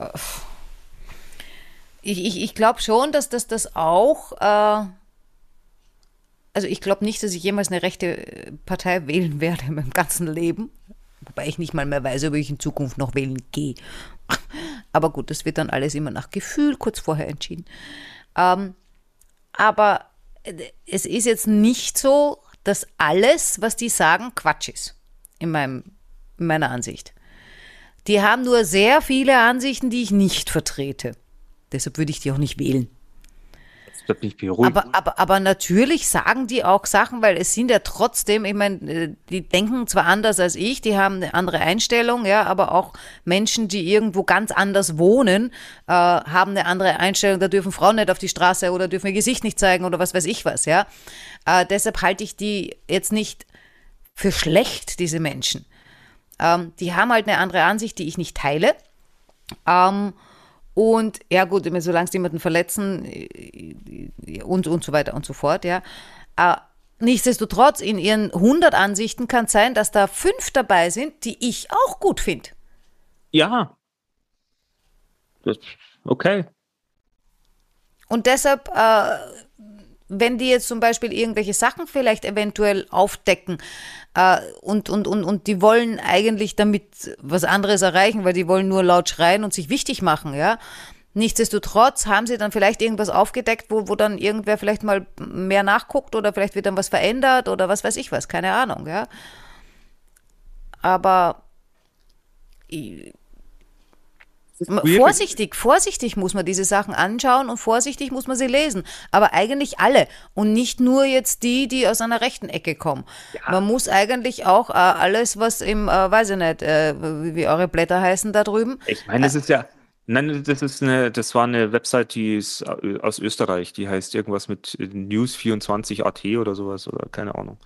pff, ich, ich, ich glaube schon, dass das, das auch, äh, also ich glaube nicht, dass ich jemals eine rechte Partei wählen werde in meinem ganzen Leben. Wobei ich nicht mal mehr weiß, ob ich in Zukunft noch wählen gehe. Aber gut, das wird dann alles immer nach Gefühl kurz vorher entschieden. Ähm, aber es ist jetzt nicht so, dass alles, was die sagen, Quatsch ist. In, meinem, in meiner Ansicht. Die haben nur sehr viele Ansichten, die ich nicht vertrete. Deshalb würde ich die auch nicht wählen. Aber, aber, aber natürlich sagen die auch Sachen, weil es sind ja trotzdem, ich meine, äh, die denken zwar anders als ich, die haben eine andere Einstellung, ja, aber auch Menschen, die irgendwo ganz anders wohnen, äh, haben eine andere Einstellung. Da dürfen Frauen nicht auf die Straße oder dürfen ihr Gesicht nicht zeigen oder was weiß ich was, ja. Äh, deshalb halte ich die jetzt nicht für schlecht, diese Menschen. Ähm, die haben halt eine andere Ansicht, die ich nicht teile. Ähm, und ja gut, solange sie jemanden verletzen äh, und, und so weiter und so fort, ja. Aber nichtsdestotrotz, in ihren 100 Ansichten kann es sein, dass da fünf dabei sind, die ich auch gut finde. Ja. Das, okay. Und deshalb, äh, wenn die jetzt zum Beispiel irgendwelche Sachen vielleicht eventuell aufdecken äh, und, und, und, und die wollen eigentlich damit was anderes erreichen, weil die wollen nur laut schreien und sich wichtig machen, ja. Nichtsdestotrotz haben sie dann vielleicht irgendwas aufgedeckt, wo, wo dann irgendwer vielleicht mal mehr nachguckt oder vielleicht wird dann was verändert oder was weiß ich was, keine Ahnung, ja. Aber Vorsichtig, vorsichtig muss man diese Sachen anschauen und vorsichtig muss man sie lesen. Aber eigentlich alle und nicht nur jetzt die, die aus einer rechten Ecke kommen. Ja. Man muss eigentlich auch äh, alles, was im, äh, weiß ich nicht, äh, wie eure Blätter heißen da drüben. Ich meine, das ist ja, nein, das ist eine, das war eine Website, die ist äh, aus Österreich, die heißt irgendwas mit News24.at oder sowas oder keine Ahnung.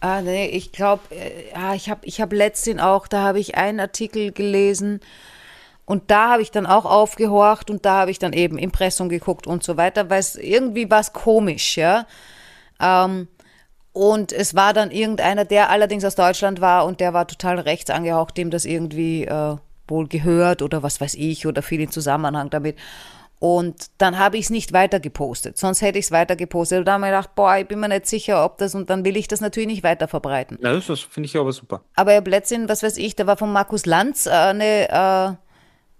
Ah, nee, ich glaube, äh, ja, ich habe ich hab letztens auch, da habe ich einen Artikel gelesen, und da habe ich dann auch aufgehorcht und da habe ich dann eben Impressum geguckt und so weiter, weil es irgendwie war komisch, ja. Ähm, und es war dann irgendeiner, der allerdings aus Deutschland war und der war total rechts angehaucht, dem das irgendwie äh, wohl gehört oder was weiß ich oder viel in Zusammenhang damit. Und dann habe ich es nicht weiter gepostet. Sonst hätte ich es weiter gepostet. Und da habe ich gedacht, boah, ich bin mir nicht sicher, ob das, und dann will ich das natürlich nicht weiter verbreiten. Ja, das finde ich aber super. Aber ihr Blödsinn, was weiß ich, da war von Markus Lanz äh, eine, äh,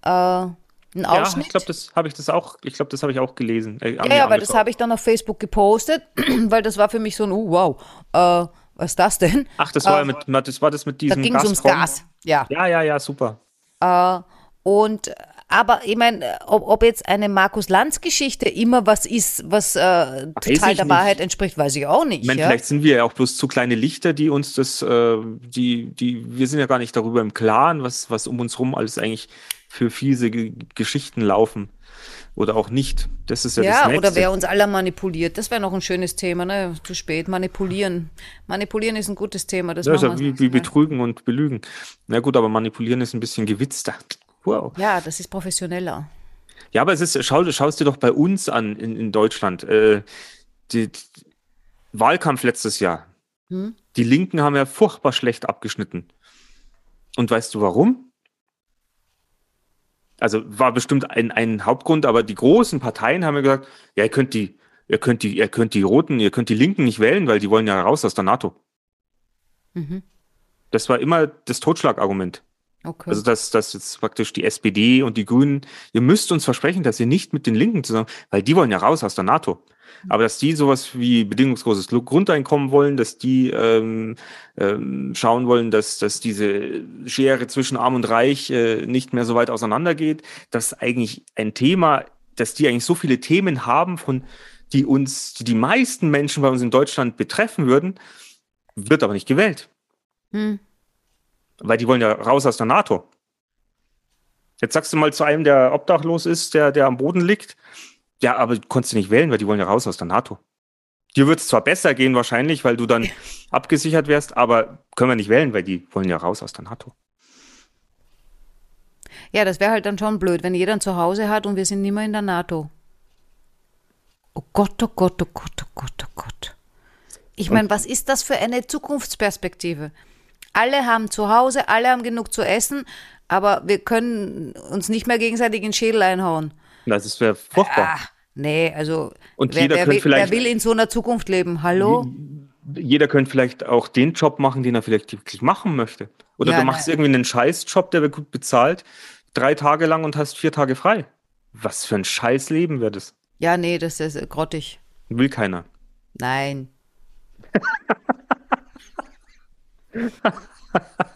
äh, ein Ausschnitt. Ja, ich glaube, das habe ich das auch, ich glaube, das habe ich auch gelesen. Äh, ja, ja, weil das habe ich dann auf Facebook gepostet, weil das war für mich so ein, uh, wow, äh, was ist das denn? Ach, das war, äh, mit, das war das mit diesem Da ging es ums Gas, ja. Ja, ja, ja, super. Äh, und aber ich meine, ob, ob, jetzt eine Markus Lanz-Geschichte immer was ist, was äh, total der Wahrheit entspricht, weiß ich auch nicht. Ich meine, ja? vielleicht sind wir ja auch bloß zu kleine Lichter, die uns das, äh, die, die, wir sind ja gar nicht darüber im Klaren, was, was um uns rum alles eigentlich für fiese G Geschichten laufen. Oder auch nicht. Das ist ja, ja das Nächste. oder wer uns alle manipuliert. Das wäre noch ein schönes Thema, ne? Zu spät. Manipulieren. Manipulieren ist ein gutes Thema. Das ja, ist ja wie, wie betrügen und belügen. Na gut, aber manipulieren ist ein bisschen gewitzter. Wow. Ja, das ist professioneller. Ja, aber es ist, schau, schau es dir doch bei uns an in, in Deutschland. Äh, die, die, Wahlkampf letztes Jahr. Hm? Die Linken haben ja furchtbar schlecht abgeschnitten. Und weißt du warum? Also war bestimmt ein, ein Hauptgrund, aber die großen Parteien haben ja gesagt, ja, ihr könnt die, ihr könnt die, ihr könnt die Roten, ihr könnt die Linken nicht wählen, weil die wollen ja raus aus der NATO. Mhm. Das war immer das Totschlagargument. Okay. Also dass, dass jetzt praktisch die SPD und die Grünen, ihr müsst uns versprechen, dass ihr nicht mit den Linken zusammen, weil die wollen ja raus aus der NATO. Aber dass die sowas wie bedingungsloses Grundeinkommen wollen, dass die ähm, ähm, schauen wollen, dass, dass diese Schere zwischen Arm und Reich äh, nicht mehr so weit auseinandergeht, dass eigentlich ein Thema, dass die eigentlich so viele Themen haben, von die uns, die die meisten Menschen bei uns in Deutschland betreffen würden, wird aber nicht gewählt. Hm. Weil die wollen ja raus aus der NATO. Jetzt sagst du mal zu einem, der obdachlos ist, der, der am Boden liegt, ja, aber du konntest nicht wählen, weil die wollen ja raus aus der NATO. Dir wird es zwar besser gehen wahrscheinlich, weil du dann abgesichert wärst, aber können wir nicht wählen, weil die wollen ja raus aus der NATO. Ja, das wäre halt dann schon blöd, wenn jeder ein Zuhause hat und wir sind nicht mehr in der NATO. Oh Gott, oh Gott, oh Gott, oh Gott, oh Gott. Ich meine, was ist das für eine Zukunftsperspektive? Alle haben zu Hause, alle haben genug zu essen, aber wir können uns nicht mehr gegenseitig in den Schädel einhauen. Das wäre furchtbar. Ah, nee, also Und wer, jeder wer, könnte will, wer vielleicht- will in so einer Zukunft leben? Hallo? Jeder könnte vielleicht auch den Job machen, den er vielleicht wirklich machen möchte. Oder Ja, du machst nein. irgendwie einen Scheißjob, der wird gut bezahlt, drei Tage lang und hast vier Tage frei. Was für ein Scheißleben wäre das? Ja, nee, das ist äh, grottig. Will keiner. Nein.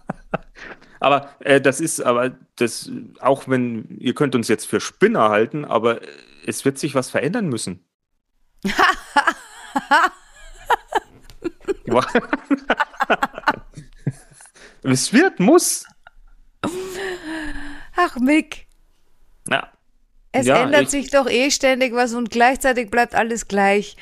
Aber äh, das ist, aber das, auch wenn, ihr könnt uns jetzt für Spinner halten, aber äh, es wird sich was verändern müssen. Es wird, muss. Ach, Mick, Ja. es Ja, ändert ich- sich doch eh ständig was und gleichzeitig bleibt alles gleich.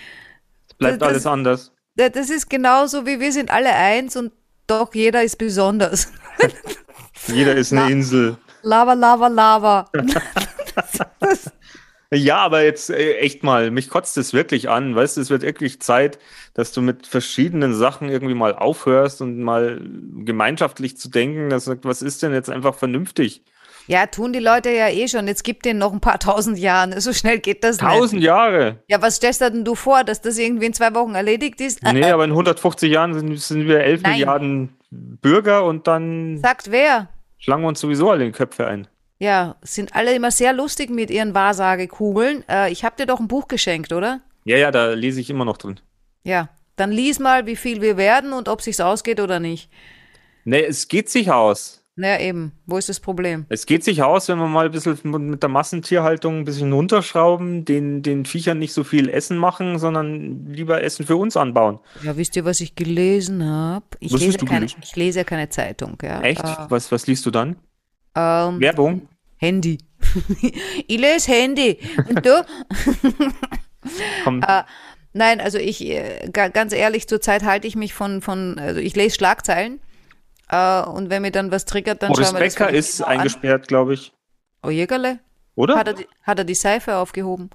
Bleibt Das- alles anders. Das ist genauso wie wir sind alle eins und doch jeder ist besonders. Jeder ist eine Insel. Lava, Lava, Lava. Ja, aber jetzt äh, echt mal, mich kotzt es wirklich an. Weißt du, es wird wirklich Zeit, dass du mit verschiedenen Sachen irgendwie mal aufhörst und mal gemeinschaftlich zu denken, dass du sagst, was ist denn jetzt einfach vernünftig? Ja, tun die Leute ja eh schon. Jetzt gibt denen noch ein paar tausend Jahren. So schnell geht das Tausend nicht. Jahre. Ja, was stellst du denn du vor, dass das irgendwie in zwei Wochen erledigt ist? Nee, aber in 150 Jahren sind, sind wir 11 Nein. Milliarden Bürger und dann Sagt wer? schlagen wir uns sowieso alle in die Köpfe ein. Ja, sind alle immer sehr lustig mit ihren Wahrsagekugeln. Äh, ich habe dir doch ein Buch geschenkt, oder? Ja, ja, da lese ich immer noch drin. Ja. Dann lies mal, wie viel wir werden und ob sich's ausgeht oder nicht. Nee, es geht sich aus. Naja, eben. Wo ist das Problem? Es geht sich aus, wenn wir mal ein bisschen mit der Massentierhaltung ein bisschen runterschrauben, den, den Viechern nicht so viel Essen machen, sondern lieber Essen für uns anbauen. Ja, wisst ihr, was ich gelesen habe? Ich, Was lese hast du keine- gelesen? ich lese ja keine Zeitung. Ja. Echt? Äh, Was, was liest du dann? ähm, Werbung? Handy. ich lese Handy. Und du? Komm, Nein, also ich, äh, ga- ganz ehrlich, zurzeit halte ich mich von, von also ich lese Schlagzeilen. Äh, und wenn mir dann was triggert, dann Boris schauen wir das Becker wirklich ist genau eingesperrt, glaube ich. Oh, Jägerle? Oder? Hat er, die, hat er die Seife aufgehoben?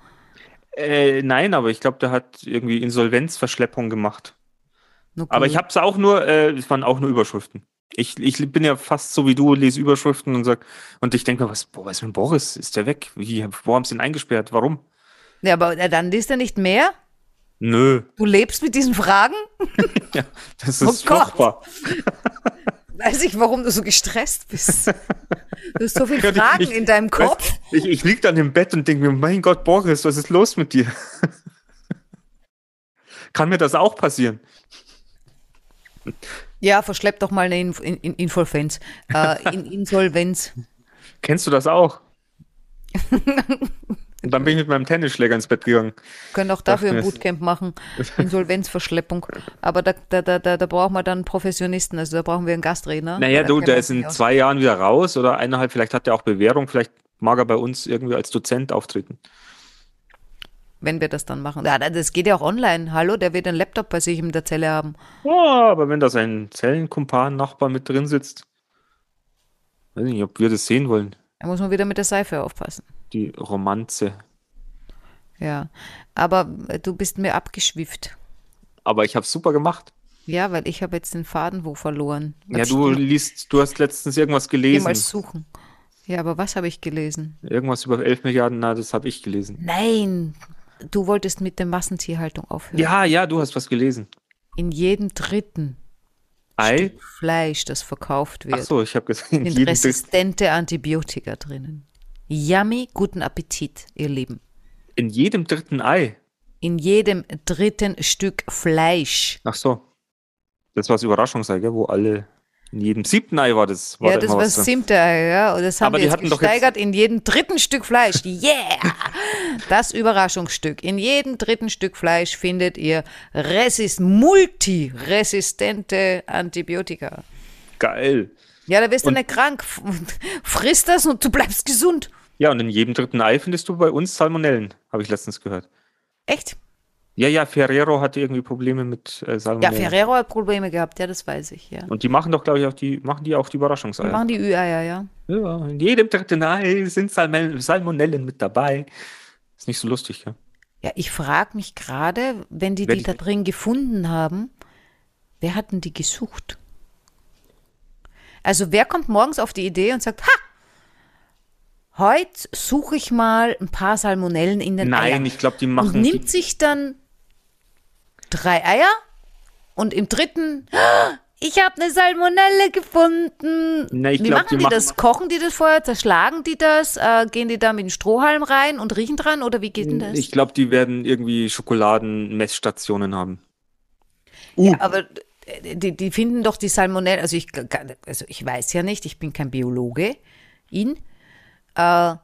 Äh, nein, aber ich glaube, der hat irgendwie Insolvenzverschleppung gemacht. Na Aber ich habe es auch nur, äh, es waren auch nur Überschriften. Ich, ich bin ja fast so wie du, lese Überschriften und sag, und ich denke mir, was, boah, was ist mit Boris? Ist der weg? Wie, wo haben sie ihn eingesperrt? Warum? Ja, aber dann liest er nicht mehr? Nö, Du lebst mit diesen Fragen? ja, das Oh ist Gott. furchtbar. Weiß ich, warum du so gestresst bist. Du hast so viele Fragen ich- in deinem Kopf. Weißt, ich ich liege dann im Bett und denke mir, mein Gott, Boris, was ist los mit dir? Kann mir das auch passieren? Ja, verschlepp doch mal eine Inf in, in Insolvenz. Äh, in Insolvenz. Kennst du das auch? Und dann bin ich mit meinem Tennisschläger ins Bett gegangen. Können auch dafür ein Bootcamp machen. Insolvenzverschleppung. Aber da, da, da, da, brauchen wir dann einen Professionisten. Also da brauchen wir einen Gastredner. Naja, du, der ist in zwei Jahren wieder raus oder eineinhalb, vielleicht hat er auch Bewährung, vielleicht mag er bei uns irgendwie als Dozent auftreten. Wenn wir das dann machen. Ja, das geht ja auch online. Hallo, der wird einen Laptop bei sich in der Zelle haben. Ja, aber wenn da sein Zellenkumpan, Nachbar mit drin sitzt, weiß nicht, ob wir das sehen wollen, Da muss man wieder mit der Seife aufpassen. Die Romanze. Ja. Aber äh, du bist mir abgeschwifft. Aber ich habe super gemacht. Ja, weil ich habe jetzt den Faden wo verloren. Ja, Was du ich liest, du hast letztens irgendwas gelesen. jemals suchen. Ja, aber was habe ich gelesen? Irgendwas über 11 Milliarden, na, das habe ich gelesen. Nein, du wolltest mit der Massentierhaltung aufhören. Ja, ja, du hast was gelesen. In jedem dritten Ei? Fleisch, das verkauft Ach wird, so, ich habe gesehen. sind resistente Antibiotika drinnen. Yummy, guten Appetit, ihr Lieben. In jedem dritten Ei. In jedem dritten Stück Fleisch. Ach so. Das war das Überraschungsei, gell? wo alle. In jedem siebten Ei war das. War ja, da das war das siebte Ei, ja. Und das haben Aber wir die jetzt hatten doch jetzt- gesteigert in jedem dritten Stück Fleisch. Yeah! Das Überraschungsstück. In jedem dritten Stück Fleisch findet ihr resist multiresistente Antibiotika. Geil. Ja, da wirst du nicht krank. Friss das und du bleibst gesund. Ja, und in jedem dritten Ei findest du bei uns Salmonellen, habe ich letztens gehört. Echt? Ja, ja, Ferrero hatte irgendwie Probleme mit äh, Ja, Salmonellen. Ferrero hat Probleme gehabt, ja, das weiß ich, ja. Und die machen doch, glaube ich, auch die, machen die auch die Überraschungseier. machen die Ü-Eier, ja. Ja, in jedem dritten Ei sind Salmon Salmonellen mit dabei. Ist nicht so lustig, ja? Ja, ich frage mich gerade, wenn die Wer die die- da drin gefunden haben, wer hat denn die gesucht? Also wer kommt morgens auf die Idee und sagt, ha, heute suche ich mal ein paar Salmonellen in den Nein, Eiern. ich glaube, die und machen. nimmt sich dann drei Eier und im dritten, "Ah, ich habe eine Salmonelle gefunden. Na, ich Wie glaub, machen die die, machen- das? Kochen die das vorher? Zerschlagen die das? Äh, gehen die da mit dem Strohhalm rein und riechen dran? Oder wie geht denn das? Ich glaube, die werden irgendwie Schokoladenmessstationen haben. Ja, aber die, die finden doch die Salmonellen, also ich, also ich weiß ja nicht, ich bin kein Biologe, ihn. Äh,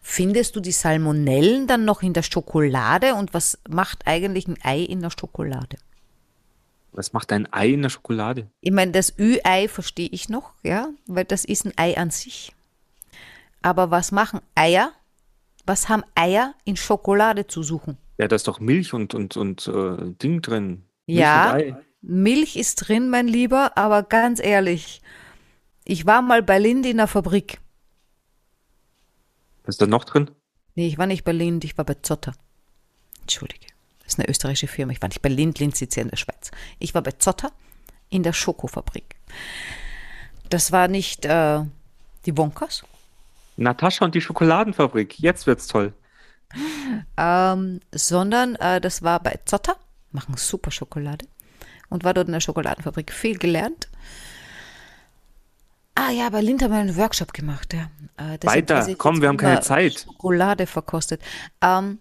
findest du die Salmonellen dann noch in der Schokolade und was macht eigentlich ein Ei in der Schokolade? Was macht ein Ei in der Schokolade? Ich meine, das Ü-Ei verstehe ich noch, ja, weil das ist ein Ei an sich. Aber was machen Eier? Was haben Eier in Schokolade zu suchen? Ja, da ist doch Milch und, und, und äh, Ding drin. Milch Ja. Milch ist drin, mein Lieber, aber ganz ehrlich, ich war mal bei Lind in der Fabrik. Was ist da noch drin? Nee, ich war nicht bei Lind, ich war bei Zotter. Entschuldige, das ist eine österreichische Firma. Ich war nicht bei Lind, Lind sitzt ja in der Schweiz. Ich war bei Zotter in der Schokofabrik. Das war nicht äh, die Wonkas, Natascha und die Schokoladenfabrik. Jetzt wird's toll. ähm, sondern äh, das war bei Zotter, machen super Schokolade und war dort in der Schokoladenfabrik. Viel gelernt. Ah ja, bei Lind haben wir einen Workshop gemacht, ja. Äh, Weiter, komm, wir haben keine Zeit. Schokolade verkostet. Ähm,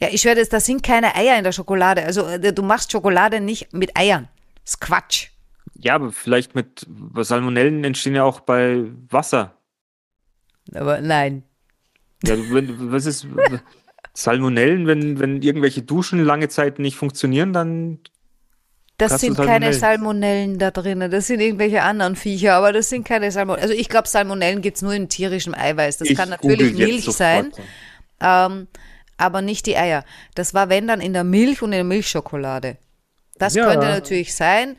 ja, ich werde da sind keine Eier in der Schokolade. Also äh, du machst Schokolade nicht mit Eiern. Das ist Quatsch. Ja, aber vielleicht mit Salmonellen entstehen ja auch bei Wasser. Aber nein. Ja, wenn, was ist Salmonellen, wenn, wenn irgendwelche Duschen lange Zeit nicht funktionieren, dann Das sind keine Salmonellen? Da drinnen. Das sind irgendwelche anderen Viecher, aber das sind keine Salmonellen. Also ich glaube, Salmonellen gibt es nur in tierischem Eiweiß. Das ich kann natürlich Milch sein, ähm, aber nicht die Eier. Das war, wenn dann, in der Milch und in der Milchschokolade. Das Ja. könnte natürlich sein,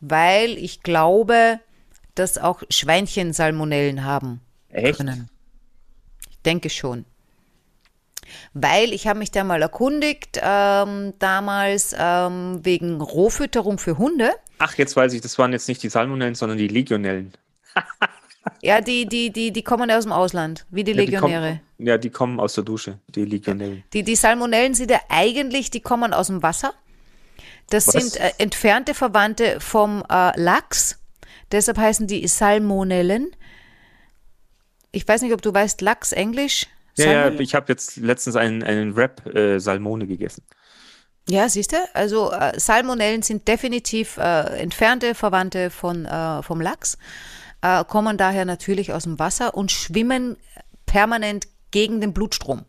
weil ich glaube, dass auch Schweinchen Salmonellen haben Echt? können. Ich denke schon. Weil ich habe mich da mal erkundigt, ähm, damals ähm, wegen Rohfütterung für Hunde. Ach, jetzt weiß ich, das waren jetzt nicht die Salmonellen, sondern die Legionellen. Ja, die, die, die, die kommen ja aus dem Ausland, wie die Ja, die Legionäre. kommen, ja, die kommen aus der Dusche, die Legionellen. Die, die Salmonellen sind ja eigentlich, die kommen aus dem Wasser. Das Was? sind äh, entfernte Verwandte vom äh, Lachs. Deshalb heißen die Salmonellen. Ich weiß nicht, ob du weißt, Lachs Englisch. Ja, ja, ich habe jetzt letztens einen, einen Wrap äh, Salmone gegessen. Ja, siehst du? Also äh, Salmonellen sind definitiv äh, entfernte Verwandte von, äh, vom Lachs, äh, kommen daher natürlich aus dem Wasser und schwimmen permanent gegen den Blutstrom.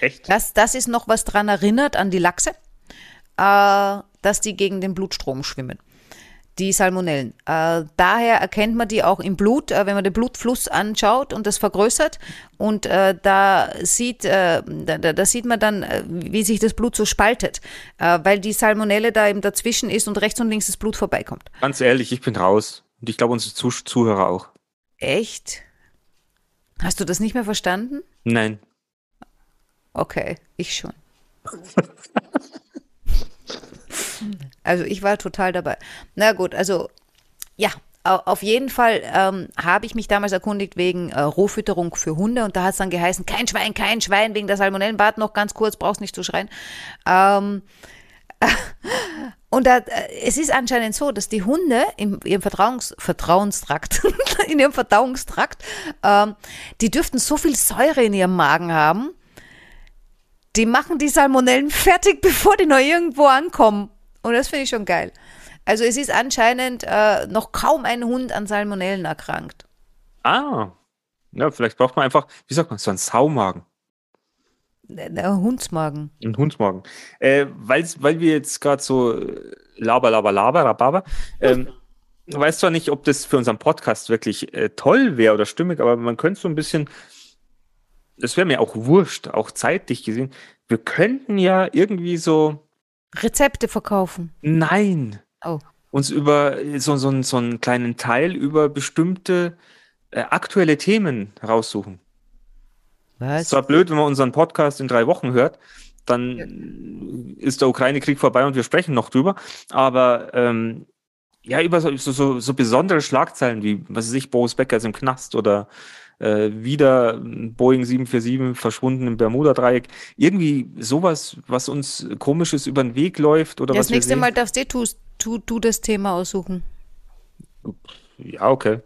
Echt? Das, das ist noch was dran erinnert an die Lachse, äh, dass die gegen den Blutstrom schwimmen. Die Salmonellen. Äh, daher erkennt man die auch im Blut, äh, wenn man den Blutfluss anschaut und das vergrößert. Und äh, da, sieht, äh, da, da sieht man dann, äh, wie sich das Blut so spaltet, äh, weil die Salmonelle da eben dazwischen ist und rechts und links das Blut vorbeikommt. Ganz ehrlich, ich bin raus. Und ich glaube, unsere Zuh Zuhörer auch. Echt? Hast du das nicht mehr verstanden? Nein. Okay, ich schon. Also ich war total dabei. Na gut, also ja, au- auf jeden Fall ähm, habe ich mich damals erkundigt wegen äh, Rohfütterung für Hunde und da hat es dann geheißen, kein Schwein, kein Schwein, wegen der Salmonellen. Warte noch ganz kurz, brauchst nicht zu schreien. Ähm, und da, äh, es ist anscheinend so, dass die Hunde in ihrem Vertrauens, Vertrauenstrakt, in ihrem Verdauungstrakt, ähm, die dürften so viel Säure in ihrem Magen haben, die machen die Salmonellen fertig, bevor die noch irgendwo ankommen. Und das finde ich schon geil. Also es ist anscheinend äh, noch kaum ein Hund an Salmonellen erkrankt. Ah. Ja, vielleicht braucht man einfach, wie sagt man, so einen Saumagen. Der, der Hundsmagen. Ein Hundsmagen. Äh, weil's, weil wir jetzt gerade so äh, laber, laber, laber, rababer, ähm, weiß zwar nicht, ob das für unseren Podcast wirklich äh, toll wäre oder stimmig, aber man könnte so ein bisschen, das wäre mir auch wurscht, auch zeitlich gesehen, wir könnten ja irgendwie so, Rezepte verkaufen. nein, Oh. uns über so, so, einen- so einen kleinen Teil über bestimmte äh, aktuelle Themen raussuchen. Es Was? ist zwar blöd, wenn man unseren Podcast in drei Wochen hört, dann ist der Ukraine-Krieg vorbei und wir sprechen noch drüber. Aber ähm, ja, über so, so, so, so besondere Schlagzeilen wie, was weiß ich, Boris Becker ist im Knast oder äh, wieder ein Boeing 747 verschwunden im Bermuda-Dreieck. Irgendwie sowas, was uns komisches über den Weg läuft oder Ja, was das wir nächste. Mal darfst du, du, du das Thema aussuchen. Ja, okay.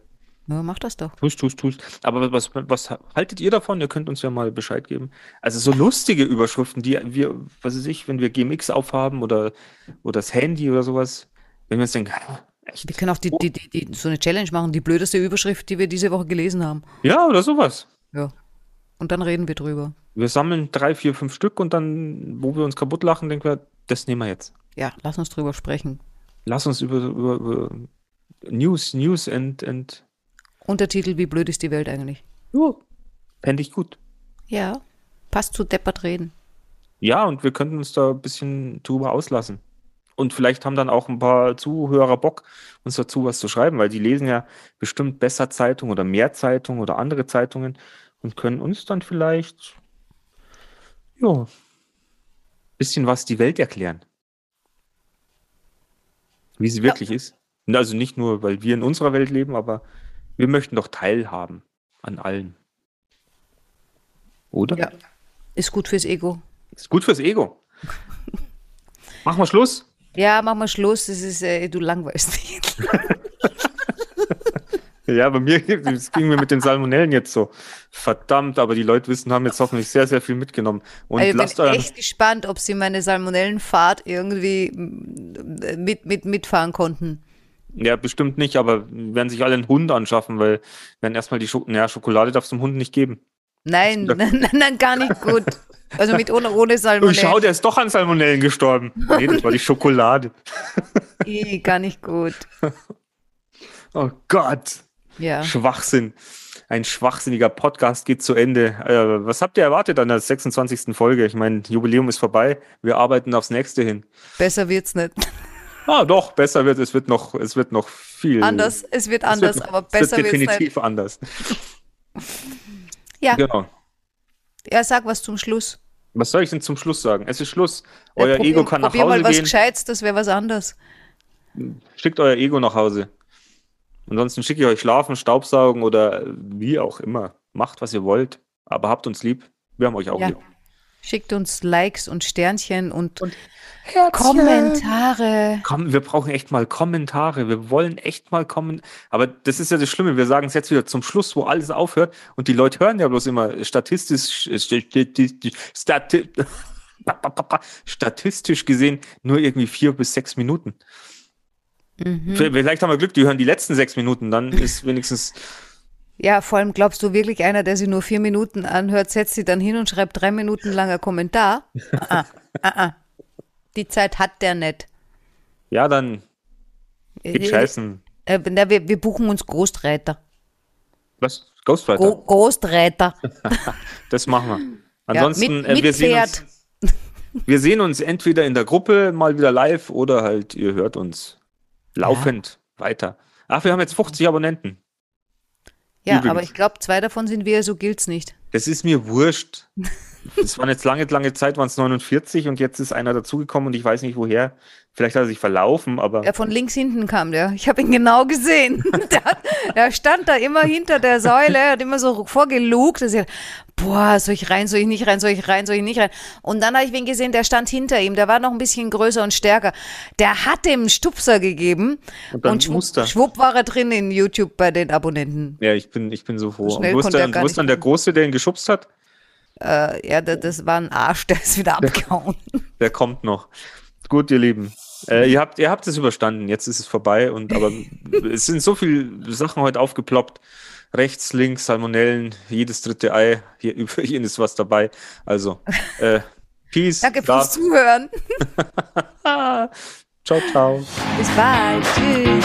Ja, mach das doch. Tust, tust, tust. Aber was, was haltet ihr davon? Ihr könnt uns ja mal Bescheid geben. Also so lustige Überschriften, die wir, was weiß ich, wenn wir GMX aufhaben oder, oder das Handy oder sowas, wenn wir uns denken, "Ah, echt? Wir können auch die, die, die, so eine Challenge machen, die blödeste Überschrift, die wir diese Woche gelesen haben. Ja, oder sowas. Ja. Und dann reden wir drüber. Wir sammeln drei, vier, fünf Stück und dann, wo wir uns kaputt lachen, denken wir, das nehmen wir jetzt. Ja, lass uns drüber sprechen. Lass uns über, über, über News, News and, and Untertitel, wie blöd ist die Welt eigentlich? ja, fände ich gut. Ja, passt zu deppert reden. Ja, und wir könnten uns da ein bisschen drüber auslassen. Und vielleicht haben dann auch ein paar Zuhörer Bock, uns dazu was zu schreiben, weil die lesen ja bestimmt besser Zeitung oder mehr Zeitung oder andere Zeitungen und können uns dann vielleicht, ja, bisschen was die Welt erklären. Wie sie wirklich ist. Und Also nicht nur, weil wir in unserer Welt leben, aber wir möchten doch teilhaben an allem. Oder? Ja. Ist gut fürs Ego. Ist gut fürs Ego. Machen wir Schluss? Ja, mach mal Schluss. Das ist, äh, du langweilst mich. Ja, bei mir das ging mir mit den Salmonellen jetzt so. Verdammt, aber die Leute wissen, haben jetzt hoffentlich sehr, sehr viel mitgenommen. Und Also ich lasst bin echt gespannt, ob sie meine Salmonellenfahrt irgendwie mm, mit, mit, mitfahren konnten. ja, bestimmt nicht, aber werden sich alle einen Hund anschaffen, weil werden erstmal die Schok ja, Schokolade darfst du dem Hund nicht geben. Nein, nein, nein, nein, gar nicht gut. Also mit ohne, ohne Oh, Salmonellen. schau, der ist doch an Salmonellen gestorben. Nee, das war die Schokolade. Ih, gar nicht gut. Oh Gott. Ja. Schwachsinn. Ein schwachsinniger Podcast geht zu Ende. Äh, was habt ihr erwartet an der 26. Folge? Ich meine, Jubiläum ist vorbei. Wir arbeiten aufs nächste hin. Besser wird's nicht. Ah, doch, besser wird es. wird noch, es wird noch viel. Anders, es wird Es anders, wird, aber es wird besser wird's nicht. definitiv anders. Ja, Genau. Ja, sag was zum Schluss. Was soll ich denn zum Schluss sagen? Es ist Schluss. Ja, Euer probier, Ego kann nach probier Hause mal was gehen. Gescheites, das wäre was anderes. Schickt euer Ego nach Hause. Ansonsten schicke ich euch schlafen, Staubsaugen oder wie auch immer. Macht, was ihr wollt, aber habt uns lieb. Wir haben euch auch Ja. lieb. Schickt uns Likes und Sternchen und, Kommentare. Komm, wir brauchen echt mal Kommentare. Wir wollen echt mal kommen. Aber das ist ja das Schlimme. Wir sagen es jetzt wieder zum Schluss, wo alles aufhört. Und die Leute hören ja bloß immer statistisch, statistisch, stati statistisch gesehen nur irgendwie vier bis sechs Minuten. Mhm. Vielleicht haben wir Glück, die hören die letzten sechs Minuten. Dann ist wenigstens. Ja, vor allem glaubst du wirklich einer, der sie nur vier Minuten anhört, setzt sie dann hin und schreibt drei Minuten langer Kommentar? Ah, ah, ah. Die Zeit hat der nicht. Ja, dann geht Äh, scheißen. äh, na, wir, wir buchen uns Großreiter. Was? Ghostwriter? Gro Großreiter. Das machen wir. Ja, Ansonsten, mit, äh, wir, sehen Pferd. uns, wir sehen uns entweder in der Gruppe mal wieder live oder halt ihr hört uns laufend weiter. Ach, wir haben jetzt 50 Abonnenten. Ja, Übrigens. aber ich glaube, zwei davon sind wir, so gilt's nicht. Das ist mir wurscht. Es waren jetzt lange, lange Zeit, waren es 49 und jetzt ist einer dazugekommen und ich weiß nicht woher. Vielleicht hat er sich verlaufen, aber Der von links hinten kam, der. Ich habe ihn genau gesehen. Der, der stand da immer hinter der Säule, hat immer so vorgelugt. dass ich, Boah, soll ich rein, soll ich nicht rein, soll ich rein, soll ich nicht rein. Und dann habe ich wen gesehen, der stand hinter ihm. Der war noch ein bisschen größer und stärker. Der hat dem Stupser gegeben. Und dann schwupp, schwupp war er drin in YouTube bei den Abonnenten. ja, ich bin, ich bin so froh. Und wo ist, wo dann der Große, der ihn geschubst hat? Äh, ja, das, war ein Arsch, der ist wieder abgehauen. Der kommt noch. Gut, ihr Lieben. Äh, ihr habt, ihr habt es überstanden. Jetzt ist es vorbei. Und aber es sind so viele Sachen heute aufgeploppt. Rechts, links, Salmonellen, jedes dritte Ei. Hier über jeden ist was dabei. Also, äh, Peace. Danke fürs Zuhören. Ciao, ciao. Bis bald. Tschüss.